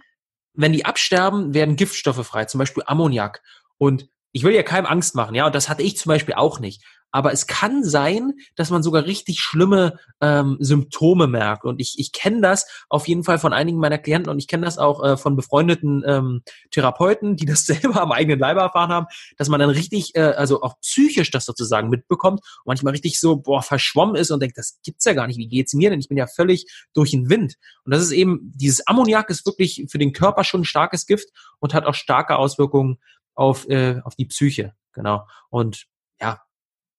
wenn die absterben, werden Giftstoffe frei, zum Beispiel Ammoniak. Und ich will ja keinem Angst machen, ja, und das hatte ich zum Beispiel auch nicht. Aber es kann sein, dass man sogar richtig schlimme ähm, Symptome merkt. Und ich, ich kenne das auf jeden Fall von einigen meiner Klienten und ich kenne das auch äh, von befreundeten ähm, Therapeuten, die das *laughs* selber am eigenen Leibe erfahren haben, dass man dann richtig, äh, also auch psychisch das sozusagen mitbekommt und manchmal richtig so, boah, verschwommen ist und denkt, das gibt's ja gar nicht, wie geht's mir denn? Ich bin ja völlig durch den Wind. Und das ist eben, dieses Ammoniak ist wirklich für den Körper schon ein starkes Gift und hat auch starke Auswirkungen auf, äh, auf die Psyche. Genau. Und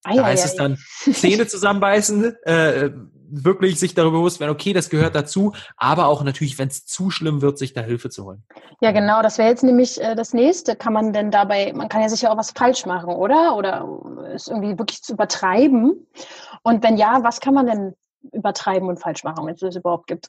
da heißt ei, es dann Zähne zusammenbeißen, äh, wirklich sich darüber bewusst werden, okay, das gehört dazu, aber auch natürlich, wenn es zu schlimm wird, sich da Hilfe zu holen. Ja, genau, das wäre jetzt nämlich äh, das nächste. Kann man denn dabei, man kann ja sicher auch was falsch machen, oder? Oder es irgendwie wirklich zu übertreiben. Und wenn ja, was kann man denn übertreiben und falsch machen, wenn es das überhaupt gibt?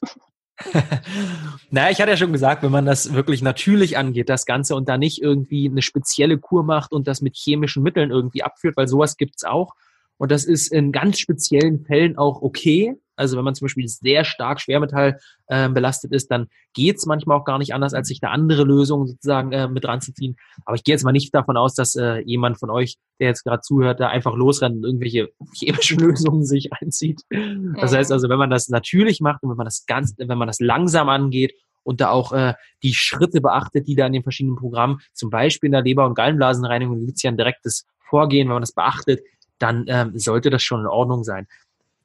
*laughs* naja, ich hatte ja schon gesagt, wenn man das wirklich natürlich angeht, das Ganze, und da nicht irgendwie eine spezielle Kur macht und das mit chemischen Mitteln irgendwie abführt, weil sowas gibt's auch. Und das ist in ganz speziellen Fällen auch okay. Also wenn man zum Beispiel sehr stark Schwermetall äh, belastet ist, dann geht's manchmal auch gar nicht anders, als sich da andere Lösungen sozusagen äh, mit ranzuziehen. Aber ich gehe jetzt mal nicht davon aus, dass äh, jemand von euch, der jetzt gerade zuhört, da einfach losrennt und irgendwelche *laughs* chemischen Lösungen sich einzieht. Das heißt also, wenn man das natürlich macht und wenn man das ganz, wenn man das langsam angeht und da auch äh, die Schritte beachtet, die da in den verschiedenen Programmen, zum Beispiel in der Leber- und Gallenblasenreinigung, gibt es ja ein direktes Vorgehen, wenn man das beachtet, dann ähm, sollte das schon in Ordnung sein.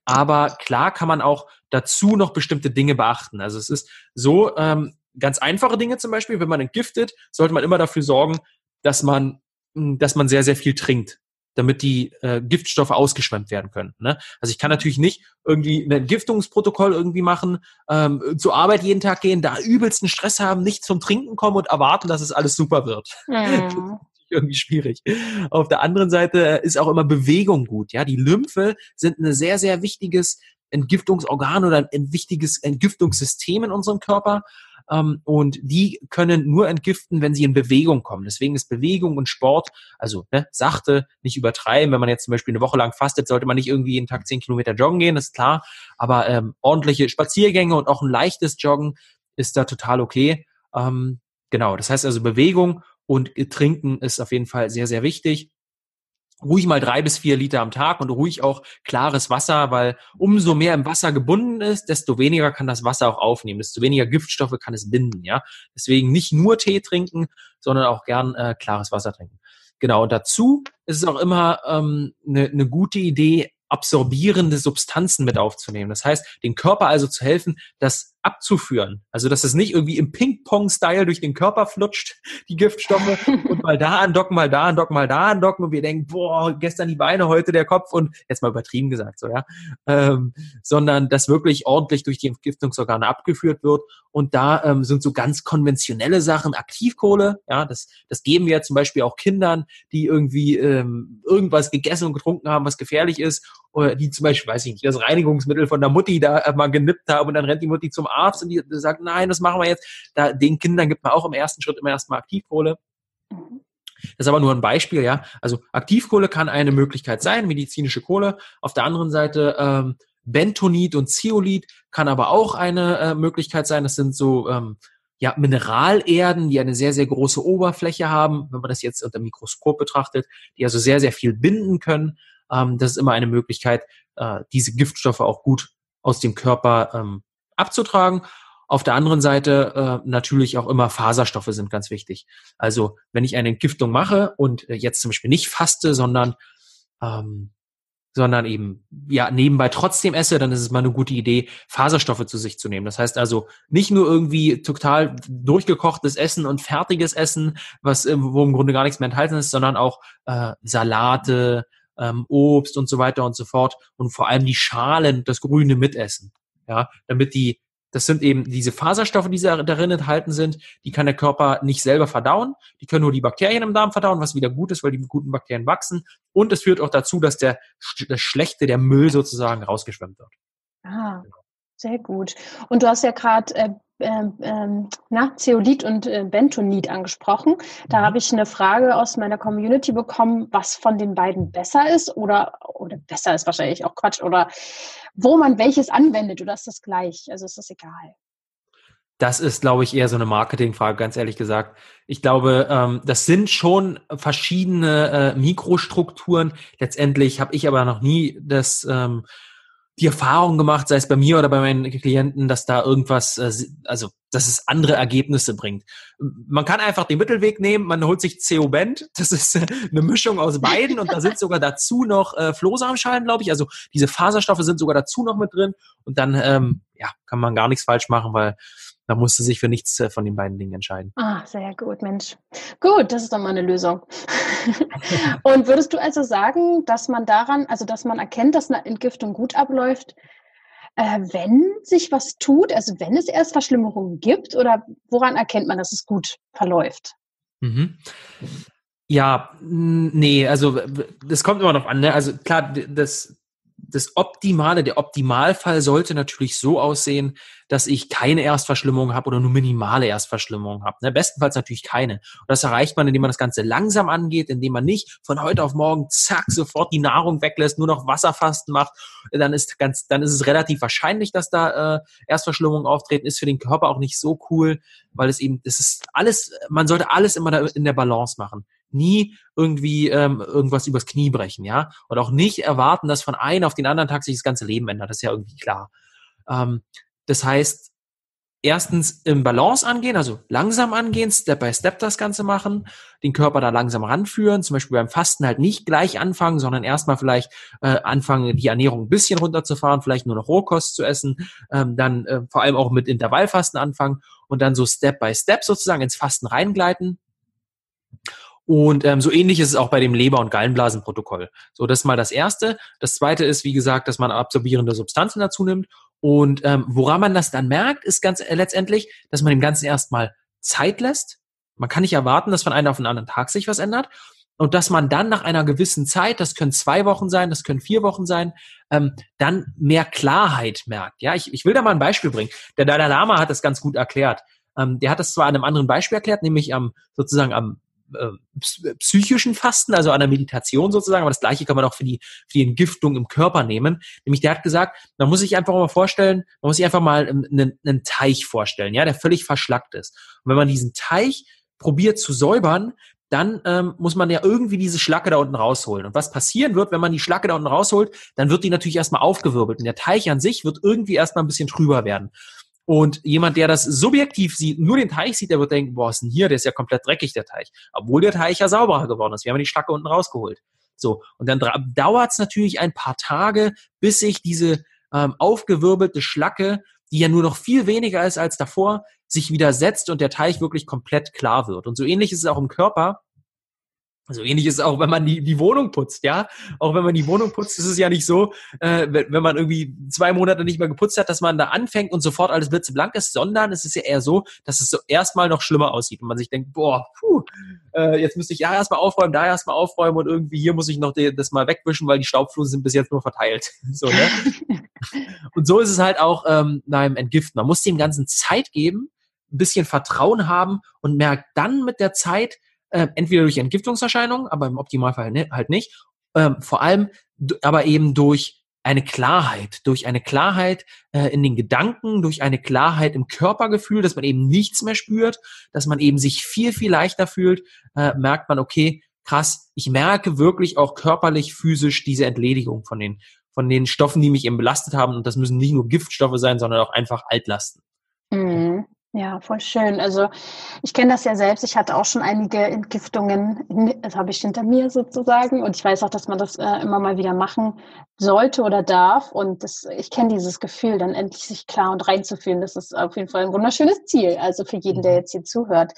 Aber klar kann man auch dazu noch bestimmte Dinge beachten. Also es ist so, ähm, ganz einfache Dinge zum Beispiel, wenn man entgiftet, sollte man immer dafür sorgen, dass man, hm, dass man sehr, sehr viel trinkt damit die äh, Giftstoffe ausgeschwemmt werden können. Ne? Also ich kann natürlich nicht irgendwie ein Entgiftungsprotokoll irgendwie machen, ähm, zur Arbeit jeden Tag gehen, da übelsten Stress haben, nicht zum Trinken kommen und erwarten, dass es alles super wird. Mhm. *laughs* irgendwie schwierig. Auf der anderen Seite ist auch immer Bewegung gut. Ja, die Lymphe sind ein sehr, sehr wichtiges Entgiftungsorgan oder ein wichtiges Entgiftungssystem in unserem Körper. Ähm, und die können nur entgiften, wenn sie in Bewegung kommen. Deswegen ist Bewegung und Sport, also ne, sachte, nicht übertreiben. Wenn man jetzt zum Beispiel eine Woche lang fastet, sollte man nicht irgendwie jeden Tag zehn Kilometer joggen gehen, ist klar. Aber ähm, ordentliche Spaziergänge und auch ein leichtes Joggen ist da total okay. Ähm, genau, das heißt also Bewegung und Trinken ist auf jeden Fall sehr, sehr wichtig. Ruhig mal drei bis vier Liter am Tag und ruhig auch klares Wasser, weil umso mehr im Wasser gebunden ist, desto weniger kann das Wasser auch aufnehmen, desto weniger Giftstoffe kann es binden, ja. Deswegen nicht nur Tee trinken, sondern auch gern äh, klares Wasser trinken. Genau, und dazu ist es auch immer eine ähm, ne, ne gute Idee, absorbierende Substanzen mit aufzunehmen. Das heißt, dem Körper also zu helfen, das abzuführen. Also, dass es nicht irgendwie im Ping-Pong-Style durch den Körper flutscht, *laughs* die Giftstoffe, und mal da andocken, mal da andocken, mal da andocken, und wir denken, boah, gestern die Beine, heute der Kopf, und jetzt mal übertrieben gesagt, so, ja, ähm, sondern dass wirklich ordentlich durch die Entgiftungsorgane abgeführt wird. Und da ähm, sind so ganz konventionelle Sachen, Aktivkohle, ja, das, das geben wir zum Beispiel auch Kindern, die irgendwie ähm, irgendwas gegessen und getrunken haben, was gefährlich ist, oder die zum Beispiel, weiß ich nicht, das Reinigungsmittel von der Mutti da mal genippt haben und dann rennt die Mutti zum Arzt und die sagt, nein, das machen wir jetzt. Da, den Kindern gibt man auch im ersten Schritt immer erstmal Aktivkohle. Das ist aber nur ein Beispiel, ja. Also Aktivkohle kann eine Möglichkeit sein, medizinische Kohle. Auf der anderen Seite ähm, Bentonit und Zeolit kann aber auch eine äh, Möglichkeit sein. Das sind so ähm, ja, Mineralerden, die eine sehr, sehr große Oberfläche haben, wenn man das jetzt unter Mikroskop betrachtet, die also sehr, sehr viel binden können. Ähm, das ist immer eine Möglichkeit, äh, diese Giftstoffe auch gut aus dem Körper ähm, abzutragen. Auf der anderen Seite äh, natürlich auch immer Faserstoffe sind ganz wichtig. Also wenn ich eine Entgiftung mache und äh, jetzt zum Beispiel nicht faste, sondern ähm, sondern eben ja nebenbei trotzdem esse, dann ist es mal eine gute Idee, Faserstoffe zu sich zu nehmen. Das heißt also nicht nur irgendwie total durchgekochtes Essen und fertiges Essen, was äh, wo im Grunde gar nichts mehr enthalten ist, sondern auch äh, Salate, ähm, Obst und so weiter und so fort und vor allem die Schalen, das Grüne mitessen ja, damit die, das sind eben diese Faserstoffe, die darin enthalten sind, die kann der Körper nicht selber verdauen, die können nur die Bakterien im Darm verdauen, was wieder gut ist, weil die guten Bakterien wachsen und es führt auch dazu, dass der, das Schlechte, der Müll sozusagen rausgeschwemmt wird. Ah, sehr gut. Und du hast ja gerade äh, ähm, ähm, na, Zeolit und äh, Bentonit angesprochen. Da mhm. habe ich eine Frage aus meiner Community bekommen, was von den beiden besser ist oder, oder besser ist wahrscheinlich auch Quatsch oder wo man welches anwendet oder ist das gleich? Also ist das egal? das ist, glaube ich, eher so eine Marketingfrage, ganz ehrlich gesagt. Ich glaube, ähm, das sind schon verschiedene äh, Mikrostrukturen. Letztendlich habe ich aber noch nie das ähm, die Erfahrung gemacht, sei es bei mir oder bei meinen Klienten, dass da irgendwas, äh, also dass es andere Ergebnisse bringt. Man kann einfach den Mittelweg nehmen, man holt sich CO-Band, *laughs* das ist äh, eine Mischung aus beiden und da sind sogar dazu noch äh, Flohsamenschalen, glaube ich. Also diese Faserstoffe sind sogar dazu noch mit drin und dann ähm, ja, kann man gar nichts falsch machen, weil da musste sich für nichts äh, von den beiden Dingen entscheiden. Ah, sehr gut, Mensch. Gut, das ist doch mal eine Lösung. *laughs* und würdest du also sagen, dass man daran, also dass man erkennt, dass eine Entgiftung gut abläuft, äh, wenn sich was tut, also wenn es erst Verschlimmerungen gibt, oder woran erkennt man, dass es gut verläuft? Mhm. Ja, nee, also das kommt immer noch an. Ne? Also klar, das, das Optimale, der Optimalfall sollte natürlich so aussehen, dass ich keine Erstverschlimmung habe oder nur minimale Erstverschlimmung habe. Ne? Bestenfalls natürlich keine. Und das erreicht man, indem man das Ganze langsam angeht, indem man nicht von heute auf morgen zack sofort die Nahrung weglässt, nur noch Wasserfasten macht. Dann ist ganz, dann ist es relativ wahrscheinlich, dass da äh, Erstverschlimmungen auftreten. Ist für den Körper auch nicht so cool, weil es eben, das ist alles, man sollte alles immer in der Balance machen nie irgendwie ähm, irgendwas übers Knie brechen, ja. Und auch nicht erwarten, dass von einem auf den anderen Tag sich das ganze Leben ändert. Das ist ja irgendwie klar. Ähm, das heißt, erstens im Balance angehen, also langsam angehen, Step by Step das Ganze machen, den Körper da langsam ranführen, zum Beispiel beim Fasten halt nicht gleich anfangen, sondern erstmal vielleicht äh, anfangen, die Ernährung ein bisschen runterzufahren, vielleicht nur noch Rohkost zu essen, ähm, dann äh, vor allem auch mit Intervallfasten anfangen und dann so Step by Step sozusagen ins Fasten reingleiten und ähm, so ähnlich ist es auch bei dem Leber- und Gallenblasenprotokoll. So, das ist mal das Erste. Das Zweite ist, wie gesagt, dass man absorbierende Substanzen dazu nimmt. Und ähm, woran man das dann merkt, ist ganz äh, letztendlich, dass man dem Ganzen erstmal Zeit lässt. Man kann nicht erwarten, dass von einem auf den anderen Tag sich was ändert. Und dass man dann nach einer gewissen Zeit, das können zwei Wochen sein, das können vier Wochen sein, ähm, dann mehr Klarheit merkt. Ja, ich, ich will da mal ein Beispiel bringen. Der Dalai Lama hat das ganz gut erklärt. Ähm, der hat das zwar an einem anderen Beispiel erklärt, nämlich am sozusagen am äh, psychischen Fasten, also der Meditation sozusagen, aber das gleiche kann man auch für die, für die Entgiftung im Körper nehmen. Nämlich der hat gesagt, man muss sich einfach mal vorstellen, man muss sich einfach mal einen, einen Teich vorstellen, ja, der völlig verschlackt ist. Und wenn man diesen Teich probiert zu säubern, dann ähm, muss man ja irgendwie diese Schlacke da unten rausholen. Und was passieren wird, wenn man die Schlacke da unten rausholt, dann wird die natürlich erstmal aufgewirbelt. Und der Teich an sich wird irgendwie erstmal ein bisschen trüber werden. Und jemand, der das subjektiv sieht, nur den Teich sieht, der wird denken, boah, ist denn hier, der ist ja komplett dreckig, der Teich. Obwohl der Teich ja sauberer geworden ist. Wir haben die Schlacke unten rausgeholt. So, und dann dauert es natürlich ein paar Tage, bis sich diese ähm, aufgewirbelte Schlacke, die ja nur noch viel weniger ist als davor, sich wieder setzt und der Teich wirklich komplett klar wird. Und so ähnlich ist es auch im Körper. So ähnlich ist es auch, wenn man die, die Wohnung putzt, ja. Auch wenn man die Wohnung putzt, ist es ja nicht so, äh, wenn, wenn man irgendwie zwei Monate nicht mehr geputzt hat, dass man da anfängt und sofort alles blitzeblank ist, sondern es ist ja eher so, dass es so erstmal noch schlimmer aussieht und man sich denkt, boah, puh, äh, jetzt müsste ich ja erstmal aufräumen, da erstmal aufräumen und irgendwie hier muss ich noch die, das mal wegwischen, weil die Staubflusen sind bis jetzt nur verteilt. *laughs* so, ne? *laughs* und so ist es halt auch ähm, beim Entgiften. Man muss dem Ganzen Zeit geben, ein bisschen Vertrauen haben und merkt dann mit der Zeit, äh, entweder durch Entgiftungserscheinungen, aber im Optimalfall ne, halt nicht, ähm, vor allem aber eben durch eine Klarheit, durch eine Klarheit äh, in den Gedanken, durch eine Klarheit im Körpergefühl, dass man eben nichts mehr spürt, dass man eben sich viel, viel leichter fühlt, äh, merkt man, okay, krass, ich merke wirklich auch körperlich, physisch diese Entledigung von den, von den Stoffen, die mich eben belastet haben. Und das müssen nicht nur Giftstoffe sein, sondern auch einfach Altlasten. Mhm. Ja, voll schön. Also ich kenne das ja selbst. Ich hatte auch schon einige Entgiftungen, das habe ich hinter mir sozusagen. Und ich weiß auch, dass man das äh, immer mal wieder machen sollte oder darf. Und das, ich kenne dieses Gefühl, dann endlich sich klar und reinzufühlen. Das ist auf jeden Fall ein wunderschönes Ziel. Also für jeden, der mhm. jetzt hier zuhört.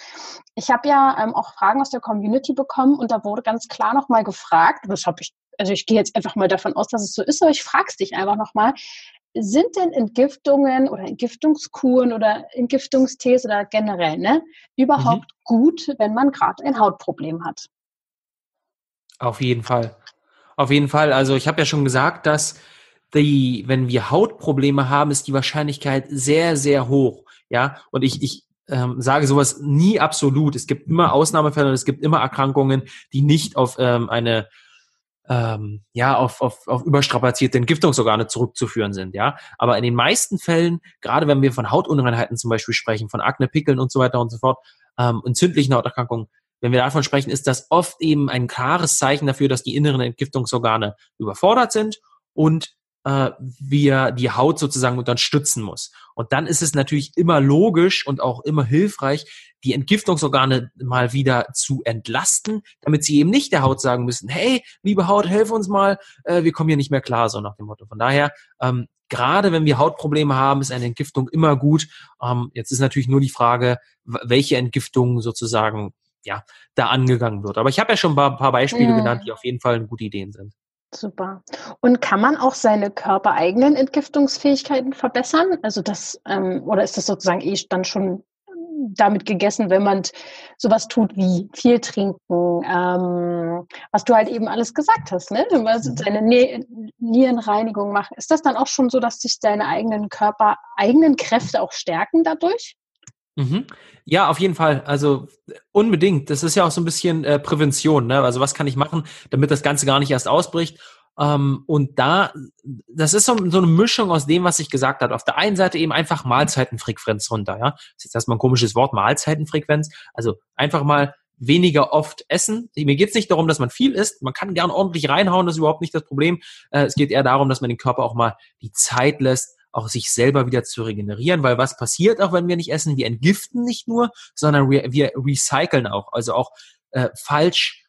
Ich habe ja ähm, auch Fragen aus der Community bekommen und da wurde ganz klar nochmal gefragt, das habe ich also ich gehe jetzt einfach mal davon aus, dass es so ist, aber ich frage es dich einfach nochmal sind denn Entgiftungen oder Entgiftungskuren oder Entgiftungstees oder generell ne, überhaupt mhm. gut, wenn man gerade ein Hautproblem hat? Auf jeden Fall. Auf jeden Fall. Also ich habe ja schon gesagt, dass die, wenn wir Hautprobleme haben, ist die Wahrscheinlichkeit sehr, sehr hoch. Ja, und ich, ich ähm, sage sowas nie absolut. Es gibt immer Ausnahmefälle und es gibt immer Erkrankungen, die nicht auf ähm, eine ähm, ja auf, auf, auf überstrapazierte Entgiftungsorgane zurückzuführen sind, ja. Aber in den meisten Fällen, gerade wenn wir von Hautunreinheiten zum Beispiel sprechen, von Akne, Pickeln und so weiter und so fort, ähm, entzündlichen Hauterkrankungen, wenn wir davon sprechen, ist das oft eben ein klares Zeichen dafür, dass die inneren Entgiftungsorgane überfordert sind und äh, wir die Haut sozusagen unterstützen muss. Und dann ist es natürlich immer logisch und auch immer hilfreich, die Entgiftungsorgane mal wieder zu entlasten, damit sie eben nicht der Haut sagen müssen, hey, liebe Haut, helf uns mal, äh, wir kommen hier nicht mehr klar, so nach dem Motto. Von daher, ähm, gerade wenn wir Hautprobleme haben, ist eine Entgiftung immer gut. Ähm, jetzt ist natürlich nur die Frage, welche Entgiftung sozusagen ja, da angegangen wird. Aber ich habe ja schon ein paar, paar Beispiele ja. genannt, die auf jeden Fall gute Ideen sind. Super. Und kann man auch seine körpereigenen Entgiftungsfähigkeiten verbessern? Also das, ähm, oder ist das sozusagen eh dann schon damit gegessen, wenn man sowas tut wie viel trinken, ähm, was du halt eben alles gesagt hast, ne? Also deine Nierenreinigung machen. Ist das dann auch schon so, dass sich deine eigenen Körper, eigenen Kräfte auch stärken dadurch? Mhm. Ja, auf jeden Fall. Also unbedingt. Das ist ja auch so ein bisschen äh, Prävention. Ne? Also was kann ich machen, damit das Ganze gar nicht erst ausbricht? Ähm, und da, das ist so, so, eine Mischung aus dem, was ich gesagt habe. Auf der einen Seite eben einfach Mahlzeitenfrequenz runter. Ja, das ist jetzt erstmal ein komisches Wort, Mahlzeitenfrequenz. Also einfach mal weniger oft essen. Mir geht es nicht darum, dass man viel isst. Man kann gern ordentlich reinhauen, das ist überhaupt nicht das Problem. Äh, es geht eher darum, dass man den Körper auch mal die Zeit lässt, auch sich selber wieder zu regenerieren, weil was passiert auch, wenn wir nicht essen? Wir entgiften nicht nur, sondern wir, wir recyceln auch, also auch äh, falsch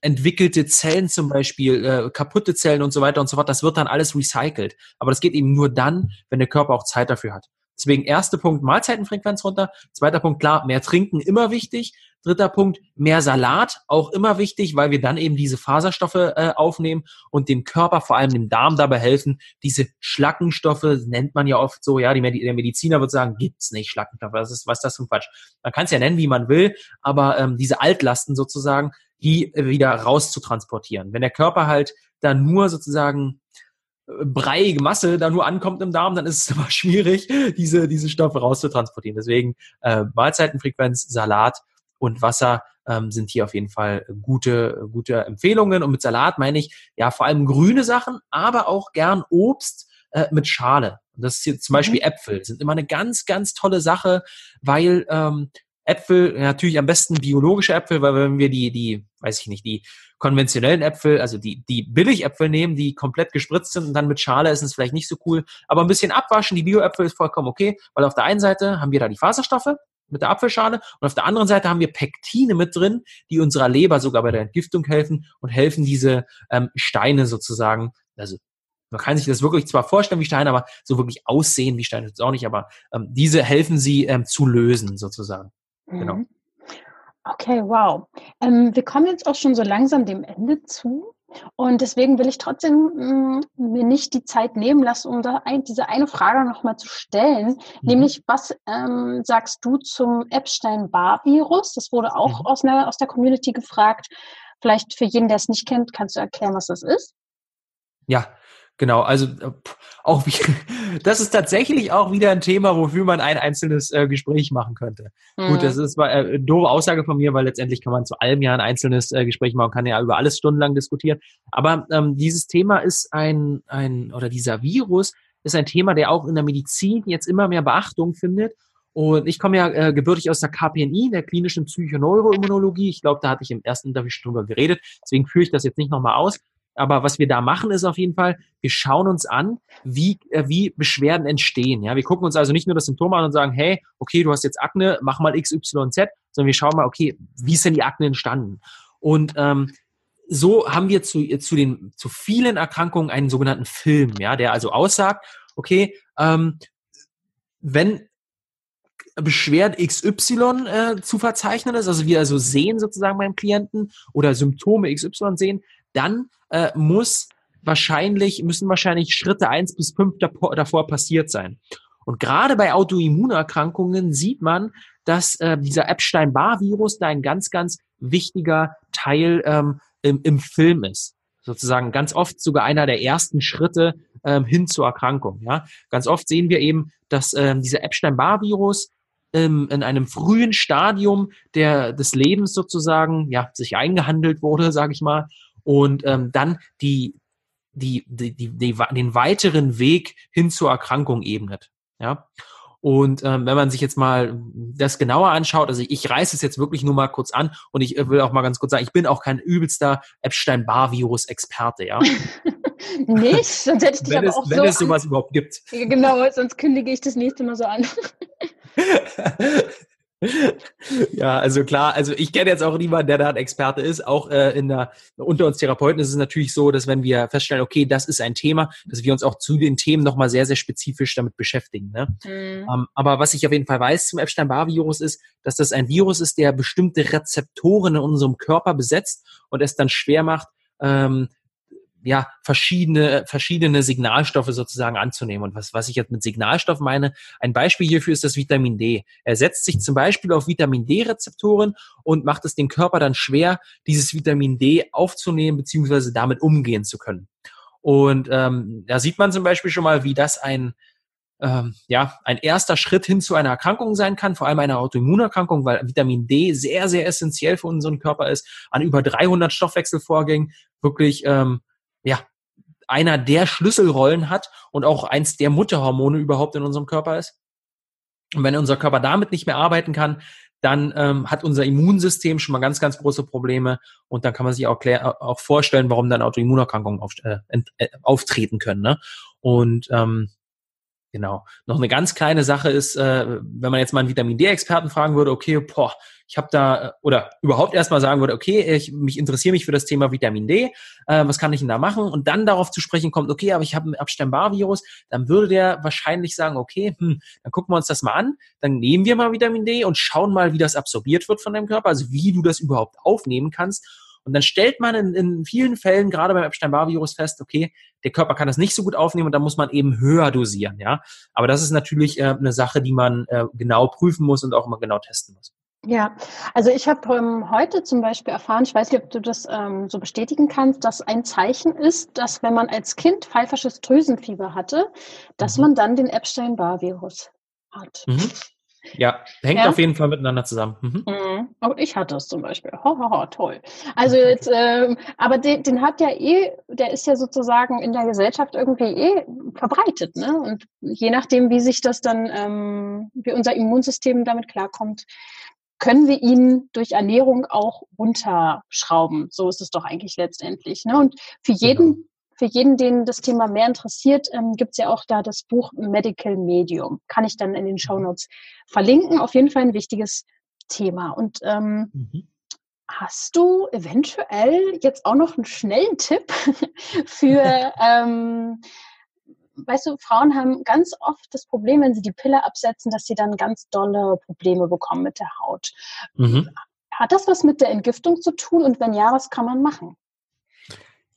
entwickelte Zellen zum Beispiel, äh, kaputte Zellen und so weiter und so fort, das wird dann alles recycelt. Aber das geht eben nur dann, wenn der Körper auch Zeit dafür hat. Deswegen erster Punkt Mahlzeitenfrequenz runter. Zweiter Punkt klar, mehr trinken immer wichtig. Dritter Punkt mehr Salat auch immer wichtig, weil wir dann eben diese Faserstoffe äh, aufnehmen und dem Körper, vor allem dem Darm dabei helfen, diese Schlackenstoffe nennt man ja oft so, ja, die, der Mediziner wird sagen, gibt's nicht Schlackenstoffe, was ist was ist das für ein Quatsch. Man kann es ja nennen, wie man will, aber ähm, diese Altlasten sozusagen, die äh, wieder rauszutransportieren. Wenn der Körper halt dann nur sozusagen breiige Masse da nur ankommt im Darm, dann ist es *laughs* immer schwierig, diese, diese Stoffe rauszutransportieren. Deswegen äh, Mahlzeitenfrequenz, Salat und Wasser ähm, sind hier auf jeden Fall gute, gute Empfehlungen. Und mit Salat meine ich ja vor allem grüne Sachen, aber auch gern Obst äh, mit Schale. Und das ist hier zum Beispiel mhm. Äpfel, sind immer eine ganz, ganz tolle Sache, weil ähm, Äpfel, natürlich am besten biologische Äpfel, weil wenn wir die, die, weiß ich nicht, die konventionellen Äpfel, also die, die Billigäpfel nehmen, die komplett gespritzt sind und dann mit Schale essen, ist vielleicht nicht so cool. Aber ein bisschen abwaschen, die Bio-Äpfel ist vollkommen okay, weil auf der einen Seite haben wir da die Faserstoffe mit der Apfelschale und auf der anderen Seite haben wir Pektine mit drin, die unserer Leber sogar bei der Entgiftung helfen und helfen diese ähm, Steine sozusagen, also man kann sich das wirklich zwar vorstellen wie Steine, aber so wirklich aussehen wie Steine ist auch nicht, aber ähm, diese helfen sie ähm, zu lösen sozusagen. Genau. Mhm. Okay, wow. Ähm, wir kommen jetzt auch schon so langsam dem Ende zu. Und deswegen will ich trotzdem mh, mm, mir nicht die Zeit nehmen lassen, um da ein, diese eine Frage nochmal zu stellen. Mhm. Nämlich, was ähm, sagst du zum Epstein-Barr-Virus? Das wurde auch mhm. aus, einer, aus der Community gefragt. Vielleicht für jeden, der es nicht kennt, kannst du erklären, was das ist? Ja, Genau, also äh, auch wie, *laughs* das ist tatsächlich auch wieder ein Thema, wofür man ein einzelnes äh, Gespräch machen könnte. Mhm. Gut, das ist äh, eine doofe Aussage von mir, weil letztendlich kann man zu allem ja ein einzelnes äh, Gespräch machen, kann ja über alles stundenlang diskutieren. Aber ähm, dieses Thema ist ein, ein, oder dieser Virus ist ein Thema, der auch in der Medizin jetzt immer mehr Beachtung findet. Und ich komme ja äh, gebürtig aus der KPNI, der klinischen Psychoneuroimmunologie. Ich glaube, da hatte ich im ersten Interview schon drüber geredet. Deswegen führe ich das jetzt nicht nochmal aus. Aber was wir da machen, ist auf jeden Fall, wir schauen uns an, wie, äh, wie Beschwerden entstehen. Ja, wir gucken uns also nicht nur das Symptom an und sagen, hey, okay, du hast jetzt Akne, mach mal XYZ, sondern wir schauen mal, okay, wie ist denn die Akne entstanden? Und ähm, so haben wir zu, zu den zu vielen Erkrankungen einen sogenannten Film, ja, der also aussagt, okay, ähm, wenn Beschwerden XY äh, zu verzeichnen ist, also wir also sehen sozusagen beim Klienten oder Symptome XY sehen, dann äh, muss wahrscheinlich, müssen wahrscheinlich Schritte eins bis fünf davor passiert sein. Und gerade bei Autoimmunerkrankungen sieht man, dass äh, dieser Epstein-Barr-Virus da ein ganz, ganz wichtiger Teil ähm, im, im Film ist. Sozusagen ganz oft sogar einer der ersten Schritte ähm, hin zur Erkrankung. Ja? Ganz oft sehen wir eben, dass ähm, dieser Epstein-Barr-Virus ähm, in einem frühen Stadium der, des Lebens sozusagen ja, sich eingehandelt wurde, sage ich mal, und ähm, dann die, die, die, die, die, den weiteren Weg hin zur Erkrankung ebnet. Ja. Und ähm, wenn man sich jetzt mal das genauer anschaut, also ich reiße es jetzt wirklich nur mal kurz an und ich äh, will auch mal ganz kurz sagen, ich bin auch kein übelster Epstein-Barr-Virus-Experte, ja. *laughs* Nicht, sonst hätte ich dich wenn aber es, auch wenn so es sowas überhaupt gibt. Genau, sonst kündige ich das nächste Mal so an. *laughs* ja, also klar, also ich kenne jetzt auch niemanden, der da ein Experte ist. Auch äh, in der, unter uns Therapeuten ist es natürlich so, dass wenn wir feststellen, okay, das ist ein Thema, dass wir uns auch zu den Themen nochmal sehr, sehr spezifisch damit beschäftigen. Ne? Mhm. Ähm, aber was ich auf jeden Fall weiß zum Epstein-Barr-Virus ist, dass das ein Virus ist, der bestimmte Rezeptoren in unserem Körper besetzt und es dann schwer macht, ähm, ja, verschiedene, verschiedene Signalstoffe sozusagen anzunehmen. Und was, was ich jetzt mit Signalstoff meine, ein Beispiel hierfür ist das Vitamin D. Er setzt sich zum Beispiel auf Vitamin D-Rezeptoren und macht es dem Körper dann schwer, dieses Vitamin D aufzunehmen, beziehungsweise damit umgehen zu können. Und ähm, da sieht man zum Beispiel schon mal, wie das ein, ähm, ja, ein erster Schritt hin zu einer Erkrankung sein kann, vor allem einer Autoimmunerkrankung, weil Vitamin D sehr, sehr essentiell für unseren Körper ist, an über 300 Stoffwechselvorgängen wirklich ähm, ja, einer der Schlüsselrollen hat und auch eins der Mutterhormone überhaupt in unserem Körper ist. Und wenn unser Körper damit nicht mehr arbeiten kann, dann ähm, hat unser Immunsystem schon mal ganz, ganz große Probleme und dann kann man sich auch, auch vorstellen, warum dann Autoimmunerkrankungen auf, äh, äh, auftreten können. Ne? Und ähm, Genau. Noch eine ganz kleine Sache ist, äh, wenn man jetzt mal einen Vitamin D-Experten fragen würde, okay, boah, ich habe da, äh, oder überhaupt erstmal sagen würde, okay, ich mich interessiere mich für das Thema Vitamin D, äh, was kann ich denn da machen? Und dann darauf zu sprechen kommt, okay, aber ich habe ein Epstein-Barr-Virus, dann würde der wahrscheinlich sagen, okay, hm, dann gucken wir uns das mal an, dann nehmen wir mal Vitamin D und schauen mal, wie das absorbiert wird von deinem Körper, also wie du das überhaupt aufnehmen kannst und dann stellt man in, in vielen Fällen, gerade beim Epstein-Barr-Virus, fest, okay, der Körper kann das nicht so gut aufnehmen und da muss man eben höher dosieren, ja. Aber das ist natürlich äh, eine Sache, die man äh, genau prüfen muss und auch immer genau testen muss. Ja, also ich habe ähm, heute zum Beispiel erfahren, ich weiß nicht, ob du das ähm, so bestätigen kannst, dass ein Zeichen ist, dass wenn man als Kind pfeifersches Drüsenfieber hatte, dass mhm. man dann den Epstein-Barr-Virus hat. Mhm. Ja, hängt ja? auf jeden Fall miteinander zusammen. Mhm. Mhm. Auch ich hatte es zum Beispiel. Ho, ho, ho, toll. Also jetzt, ähm, aber den, den hat ja eh, der ist ja sozusagen in der Gesellschaft irgendwie eh verbreitet, ne? Und je nachdem, wie sich das dann, ähm, wie unser Immunsystem damit klarkommt, können wir ihn durch Ernährung auch runterschrauben. So ist es doch eigentlich letztendlich. Ne? Und für jeden genau für jeden, den das Thema mehr interessiert, ähm, gibt es ja auch da das Buch Medical Medium. Kann ich dann in den Show Notes verlinken. Auf jeden Fall ein wichtiges Thema. Und ähm, mhm. hast du eventuell jetzt auch noch einen schnellen Tipp *laughs* für, ähm, weißt du, Frauen haben ganz oft das Problem, wenn sie die Pille absetzen, dass sie dann ganz dolle Probleme bekommen mit der Haut. Mhm. Hat das was mit der Entgiftung zu tun? Und wenn ja, was kann man machen?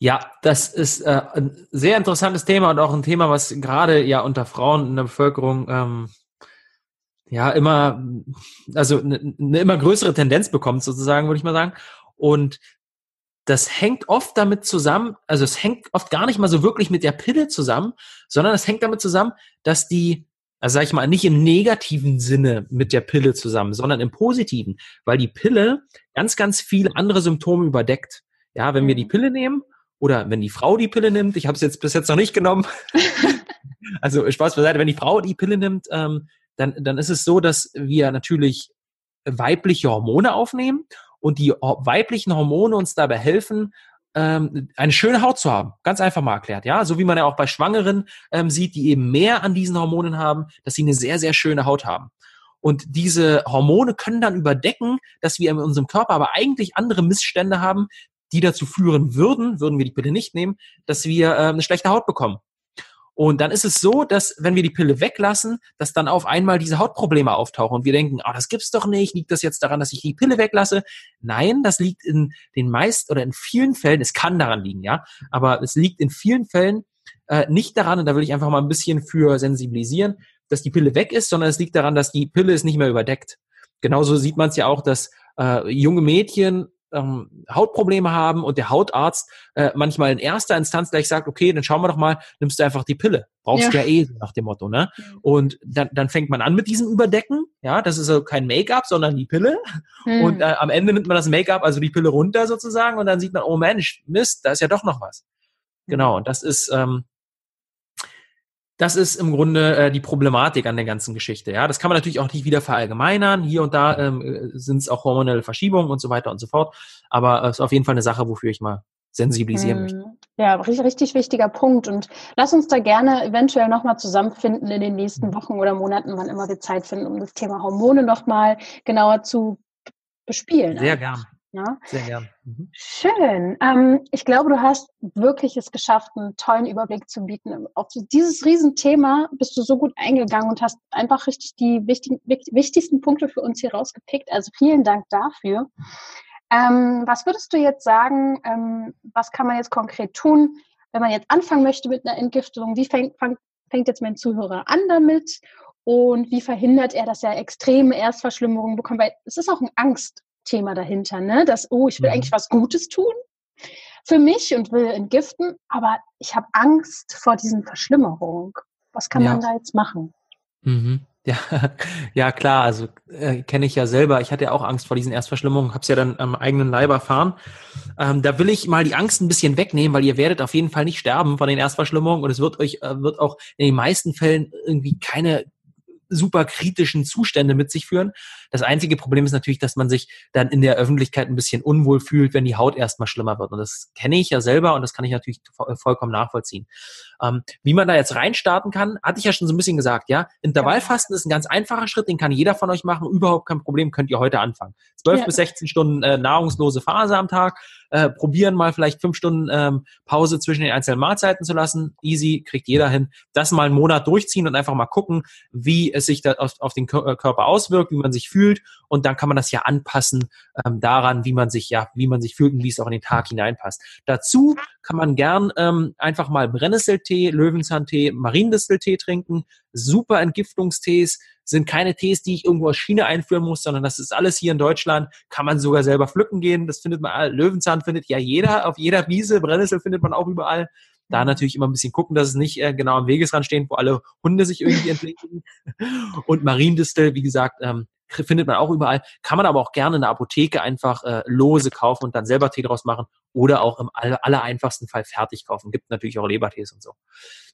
Ja, das ist äh, ein sehr interessantes Thema und auch ein Thema, was gerade ja unter Frauen in der Bevölkerung ähm, ja immer, also eine ne immer größere Tendenz bekommt, sozusagen, würde ich mal sagen. Und das hängt oft damit zusammen, also es hängt oft gar nicht mal so wirklich mit der Pille zusammen, sondern es hängt damit zusammen, dass die, also sag ich mal, nicht im negativen Sinne mit der Pille zusammen, sondern im positiven, weil die Pille ganz, ganz viele andere Symptome überdeckt. Ja, wenn wir die mhm. Pille nehmen oder wenn die Frau die Pille nimmt, ich habe es jetzt bis jetzt noch nicht genommen. *laughs* also Spaß beiseite, wenn die Frau die Pille nimmt, ähm, dann, dann ist es so, dass wir natürlich weibliche Hormone aufnehmen und die weiblichen Hormone uns dabei helfen, ähm, eine schöne Haut zu haben. Ganz einfach mal erklärt, ja. So wie man ja auch bei Schwangeren ähm, sieht, die eben mehr an diesen Hormonen haben, dass sie eine sehr, sehr schöne Haut haben. Und diese Hormone können dann überdecken, dass wir in unserem Körper aber eigentlich andere Missstände haben, die dazu führen würden, würden wir die Pille nicht nehmen, dass wir äh, eine schlechte Haut bekommen. Und dann ist es so, dass wenn wir die Pille weglassen, dass dann auf einmal diese Hautprobleme auftauchen und wir denken, ah, das gibt's doch nicht, liegt das jetzt daran, dass ich die Pille weglasse? Nein, das liegt in den meisten oder in vielen Fällen, es kann daran liegen, ja, aber es liegt in vielen Fällen äh, nicht daran, und da will ich einfach mal ein bisschen für sensibilisieren, dass die Pille weg ist, sondern es liegt daran, dass die Pille ist nicht mehr überdeckt. Genauso sieht man es ja auch, dass äh, junge Mädchen ähm, Hautprobleme haben und der Hautarzt äh, manchmal in erster Instanz gleich sagt, okay, dann schauen wir doch mal, nimmst du einfach die Pille. Brauchst ja. ja eh, nach dem Motto, ne? Und dann, dann fängt man an mit diesem Überdecken, ja, das ist so kein Make-up, sondern die Pille. Mhm. Und äh, am Ende nimmt man das Make-up, also die Pille runter sozusagen, und dann sieht man, oh Mensch, Mist, da ist ja doch noch was. Genau, und das ist, ähm, das ist im Grunde äh, die Problematik an der ganzen Geschichte. Ja, das kann man natürlich auch nicht wieder verallgemeinern. Hier und da ähm, äh, sind es auch hormonelle Verschiebungen und so weiter und so fort. Aber es äh, ist auf jeden Fall eine Sache, wofür ich mal sensibilisieren hm. möchte. Ja, richtig, richtig wichtiger Punkt. Und lass uns da gerne eventuell nochmal zusammenfinden in den nächsten Wochen oder Monaten, wann immer wir Zeit finden, um das Thema Hormone nochmal genauer zu bespielen. Sehr gern. Ja? Sehr gern. Mhm. Schön. Ähm, ich glaube, du hast wirklich es geschafft, einen tollen Überblick zu bieten. Auf dieses Riesenthema bist du so gut eingegangen und hast einfach richtig die wichtigen, wichtigsten Punkte für uns hier rausgepickt. Also vielen Dank dafür. Ähm, was würdest du jetzt sagen, ähm, was kann man jetzt konkret tun, wenn man jetzt anfangen möchte mit einer Entgiftung? Wie fängt, fängt, fängt jetzt mein Zuhörer an damit? Und wie verhindert er, dass er extreme Erstverschlimmerungen bekommt? Weil es ist auch ein Angst, Thema dahinter, ne? Dass, oh, ich will mhm. eigentlich was Gutes tun für mich und will entgiften, aber ich habe Angst vor diesen Verschlimmerungen. Was kann ja. man da jetzt machen? Mhm. *laughs* Ja, ja klar, also äh, kenne ich ja selber. Ich hatte ja auch Angst vor diesen Erstverschlimmungen, habe es ja dann am eigenen Leib erfahren. Ähm, da will ich mal die Angst ein bisschen wegnehmen, weil ihr werdet auf jeden Fall nicht sterben von den Erstverschlimmungen und es wird euch äh, wird auch in den meisten Fällen irgendwie keine super kritischen Zustände mit sich führen. Das einzige Problem ist natürlich, dass man sich dann in der Öffentlichkeit ein bisschen unwohl fühlt, wenn die Haut erstmal schlimmer wird. Und das kenne ich ja selber und das kann ich natürlich vollkommen nachvollziehen. Ähm, wie man da jetzt reinstarten kann, hatte ich ja schon so ein bisschen gesagt, ja. Intervallfasten ist ein ganz einfacher Schritt, den kann jeder von euch machen, überhaupt kein Problem, könnt ihr heute anfangen. 12 ja. bis 16 Stunden äh, nahrungslose Phase am Tag, äh, probieren mal vielleicht fünf Stunden ähm, Pause zwischen den einzelnen Mahlzeiten zu lassen. Easy, kriegt jeder hin. Das mal einen Monat durchziehen und einfach mal gucken, wie es sich da auf, auf den äh, Körper auswirkt, wie man sich fühlt. Und dann kann man das ja anpassen ähm, daran, wie man sich, ja, wie man sich fühlt und wie es auch in den Tag hineinpasst. Dazu kann man gern ähm, einfach mal Brennnesseltee, Löwenzahntee, Mariendisteltee trinken. Super Entgiftungstees sind keine Tees, die ich irgendwo aus China einführen muss, sondern das ist alles hier in Deutschland. Kann man sogar selber pflücken gehen. Das findet man, Löwenzahn findet ja jeder auf jeder Wiese. Brennnessel findet man auch überall. Da mhm. natürlich immer ein bisschen gucken, dass es nicht äh, genau am Wegesrand stehen, wo alle Hunde sich irgendwie entlegen. *laughs* Und Mariendistel, wie gesagt, ähm, findet man auch überall. Kann man aber auch gerne in der Apotheke einfach äh, lose kaufen und dann selber Tee draus machen oder auch im aller, aller einfachsten Fall fertig kaufen. Gibt natürlich auch Lebertees und so.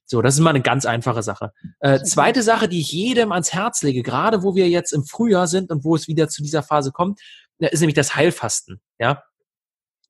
So, das ist mal eine ganz einfache Sache. Äh, zweite Sache, die ich jedem ans Herz lege, gerade wo wir jetzt im Frühjahr sind und wo es wieder zu dieser Phase kommt, ist nämlich das Heilfasten. Ja,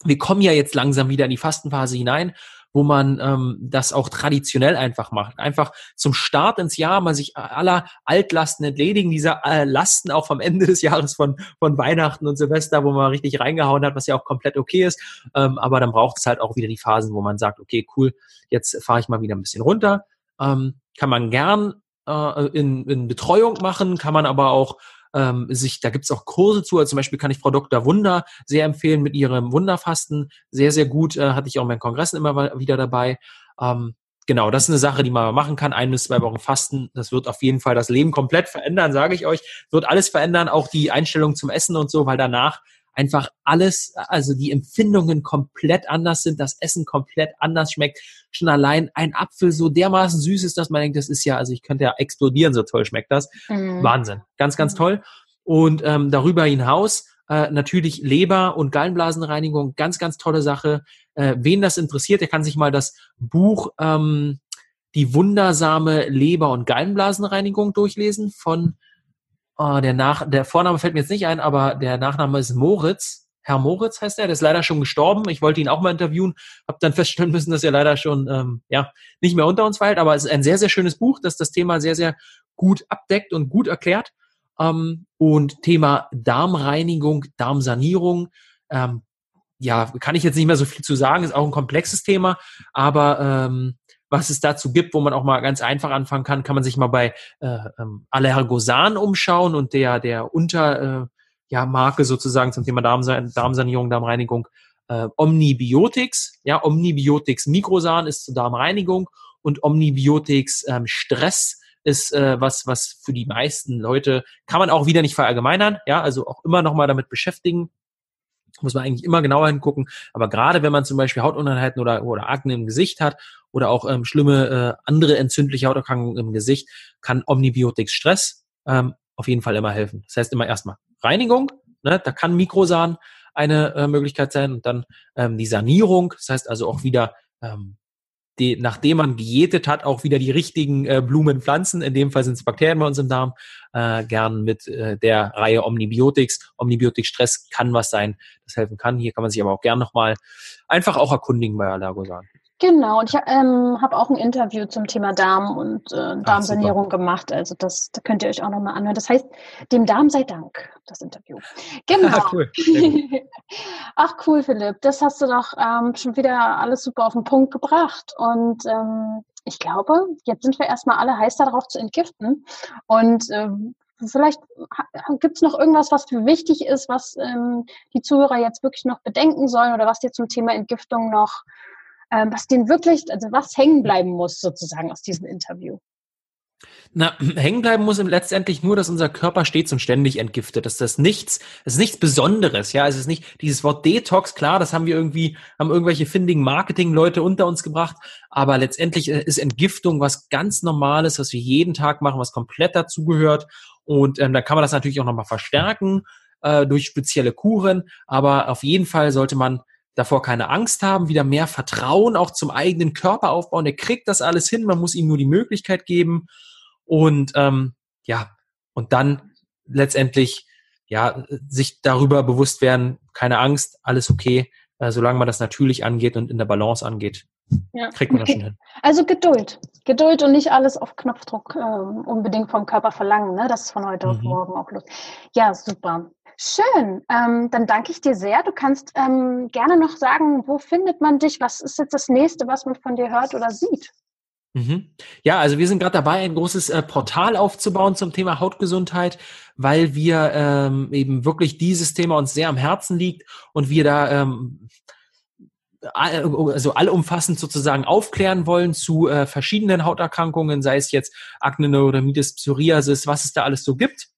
wir kommen ja jetzt langsam wieder in die Fastenphase hinein wo man ähm, das auch traditionell einfach macht. Einfach zum Start ins Jahr mal sich aller Altlasten entledigen, dieser äh, Lasten auch vom Ende des Jahres von, von Weihnachten und Silvester, wo man richtig reingehauen hat, was ja auch komplett okay ist. Ähm, aber dann braucht es halt auch wieder die Phasen, wo man sagt, okay, cool, jetzt fahre ich mal wieder ein bisschen runter. Ähm, kann man gern äh, in, in Betreuung machen, kann man aber auch ähm, sich, da gibt's auch Kurse zu. Also zum Beispiel kann ich Frau Dr. Wunder sehr empfehlen mit ihrem Wunderfasten. Sehr, sehr gut. Äh, hatte ich auch in meinen Kongressen immer wieder dabei. Ähm, genau, das ist eine Sache, die man machen kann. Ein bis zwei Wochen Fasten, das wird auf jeden Fall das Leben komplett verändern, sage ich euch. Wird alles verändern, auch die Einstellung zum Essen und so, weil danach einfach alles, also die Empfindungen komplett anders sind, das Essen komplett anders schmeckt. Schon allein ein Apfel so dermaßen süß ist, dass man denkt, das ist ja, also ich könnte ja explodieren, so toll schmeckt das. Mhm. Wahnsinn. Ganz, ganz toll. Und ähm, darüber hinaus äh, natürlich Leber- und Gallenblasenreinigung, ganz, ganz tolle Sache. Äh, wen das interessiert, der kann sich mal das Buch ähm, Die wundersame Leber- und Gallenblasenreinigung durchlesen von Oh, der, Nach der Vorname fällt mir jetzt nicht ein, aber der Nachname ist Moritz. Herr Moritz heißt er, der ist leider schon gestorben. Ich wollte ihn auch mal interviewen, habe dann *laughs* feststellen müssen, dass er leider schon ähm, ja nicht mehr unter uns weilt. Aber es ist ein sehr, sehr schönes Buch, das das Thema sehr, sehr gut abdeckt und gut erklärt. Ähm, und Thema Darmreinigung, Darmsanierung, ähm, ja, kann ich jetzt nicht mehr so viel zu sagen, ist auch ein komplexes Thema, aber ähm, was es dazu gibt, wo man auch mal ganz einfach anfangen kann, kann man sich mal bei äh, ähm, Allergosan umschauen und der, der Unter, äh, ja, Marke sozusagen zum Thema Darmsan Darmsanierung, Darmreinigung, äh, Omnibiotics. Ja, Omnibiotics Mikrosan ist zur Darmreinigung und Omnibiotics ähm, Stress ist äh, was, was für die meisten Leute kann man auch wieder nicht verallgemeinern. Ja, also auch immer noch mal damit beschäftigen. Muss man eigentlich immer genauer hingucken. Aber gerade wenn man zum Beispiel Hautunreinheiten oder, oder Akne im Gesicht hat oder auch ähm, schlimme äh, andere entzündliche Hauterkrankungen im Gesicht, kann Omnibiotics Stress ähm, auf jeden Fall immer helfen. Das heißt immer erstmal Reinigung, ne, da kann Mikrosan eine äh, Möglichkeit sein und dann ähm, die Sanierung, das heißt also auch wieder ähm, die, nachdem man diätet hat, auch wieder die richtigen äh, Blumen pflanzen. In dem Fall sind es Bakterien bei uns im Darm. Äh, gern mit äh, der Reihe Omnibiotics. Omnibiotik-Stress kann was sein, das helfen kann. Hier kann man sich aber auch gern nochmal einfach auch erkundigen bei Allergosan. Genau, und ich ähm, habe auch ein Interview zum Thema Darm und äh, Darmsanierung Ach, gemacht. Also das, da könnt ihr euch auch nochmal anhören. Das heißt, dem Darm sei Dank, das Interview. Genau. Ach, *laughs* cool. *laughs* Ach cool, Philipp. Das hast du doch ähm, schon wieder alles super auf den Punkt gebracht. Und ähm, ich glaube, jetzt sind wir erstmal alle heiß darauf zu entgiften. Und ähm, vielleicht gibt es noch irgendwas, was für wichtig ist, was ähm, die Zuhörer jetzt wirklich noch bedenken sollen oder was dir zum Thema Entgiftung noch was den wirklich, also was hängen bleiben muss sozusagen aus diesem Interview? Na, *clears throat* hängen bleiben muss letztendlich nur, dass unser Körper stets und ständig entgiftet. Das ist nichts, das ist nichts Besonderes. Ja, es ist nicht dieses Wort Detox. Klar, das haben wir irgendwie, haben irgendwelche findigen Marketing-Leute unter uns gebracht. Aber letztendlich äh, ist Entgiftung was ganz Normales, was wir jeden Tag machen, was komplett dazugehört. Und ähm, da kann man das natürlich auch nochmal verstärken äh, durch spezielle Kuren. Aber auf jeden Fall sollte man davor keine Angst haben, wieder mehr Vertrauen auch zum eigenen Körper aufbauen. Der kriegt das alles hin, man muss ihm nur die Möglichkeit geben und ähm, ja, und dann letztendlich ja sich darüber bewusst werden, keine Angst, alles okay, äh, solange man das natürlich angeht und in der Balance angeht. Ja. Kriegt man das schon hin. Also Geduld. Geduld und nicht alles auf Knopfdruck äh, unbedingt vom Körper verlangen. Ne? Das ist von heute mhm. auf morgen auch los. Ja, super. Schön, ähm, dann danke ich dir sehr. Du kannst ähm, gerne noch sagen, wo findet man dich? Was ist jetzt das nächste, was man von dir hört oder sieht? Mhm. Ja, also wir sind gerade dabei, ein großes äh, Portal aufzubauen zum Thema Hautgesundheit, weil wir ähm, eben wirklich dieses Thema uns sehr am Herzen liegt und wir da ähm, also allumfassend sozusagen aufklären wollen zu äh, verschiedenen Hauterkrankungen, sei es jetzt Akne, Neurodermitis, Psoriasis, was es da alles so gibt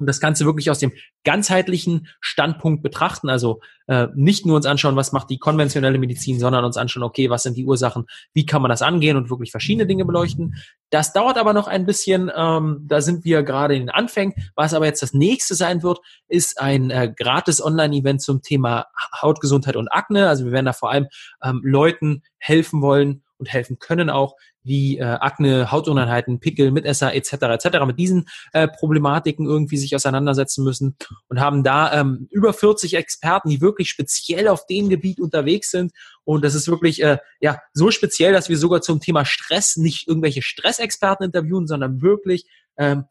und das Ganze wirklich aus dem ganzheitlichen Standpunkt betrachten. Also äh, nicht nur uns anschauen, was macht die konventionelle Medizin, sondern uns anschauen, okay, was sind die Ursachen, wie kann man das angehen und wirklich verschiedene Dinge beleuchten. Das dauert aber noch ein bisschen, ähm, da sind wir gerade in den Anfängen. Was aber jetzt das nächste sein wird, ist ein äh, gratis Online-Event zum Thema Hautgesundheit und Akne. Also wir werden da vor allem ähm, Leuten helfen wollen und helfen können auch, wie äh, Akne, Hautunreinheiten, Pickel, Mitesser etc. etc. mit diesen äh, Problematiken irgendwie sich auseinandersetzen müssen und haben da ähm, über 40 Experten, die wirklich speziell auf dem Gebiet unterwegs sind und das ist wirklich äh, ja so speziell, dass wir sogar zum Thema Stress nicht irgendwelche Stressexperten interviewen, sondern wirklich ähm,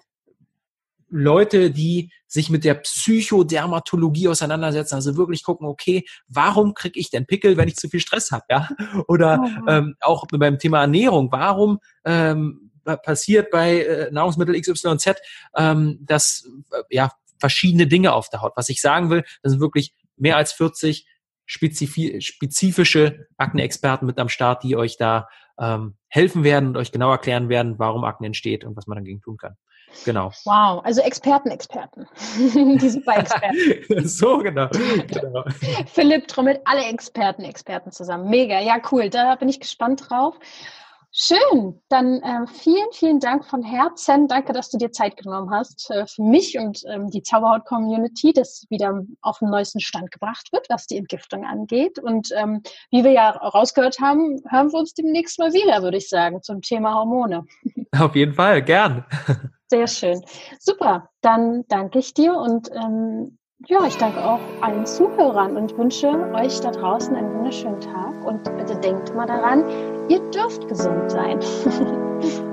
Leute, die sich mit der Psychodermatologie auseinandersetzen, also wirklich gucken, okay, warum kriege ich denn Pickel, wenn ich zu viel Stress habe, ja? *laughs* Oder oh. ähm, auch beim Thema Ernährung, warum ähm, passiert bei äh, Nahrungsmittel XYZ, ähm, dass äh, ja verschiedene Dinge auf der Haut. Was ich sagen will, das sind wirklich mehr als 40 spezifische Akne-Experten mit am Start, die euch da ähm, helfen werden und euch genau erklären werden, warum Akne entsteht und was man dagegen tun kann. Genau. Wow, also Experten, Experten. *laughs* Die Super-Experten. *laughs* so, genau. genau. *laughs* Philipp trommelt alle Experten, Experten zusammen. Mega, ja, cool. Da bin ich gespannt drauf. Schön, dann äh, vielen, vielen Dank von Herzen. Danke, dass du dir Zeit genommen hast äh, für mich und ähm, die Zauberhaut-Community, dass wieder auf den neuesten Stand gebracht wird, was die Entgiftung angeht. Und ähm, wie wir ja rausgehört haben, hören wir uns demnächst mal wieder, würde ich sagen, zum Thema Hormone. Auf jeden Fall, gern. Sehr schön. Super, dann danke ich dir und ähm, ja, ich danke auch allen Zuhörern und wünsche euch da draußen einen wunderschönen Tag und bitte denkt mal daran, ihr dürft gesund sein. *laughs*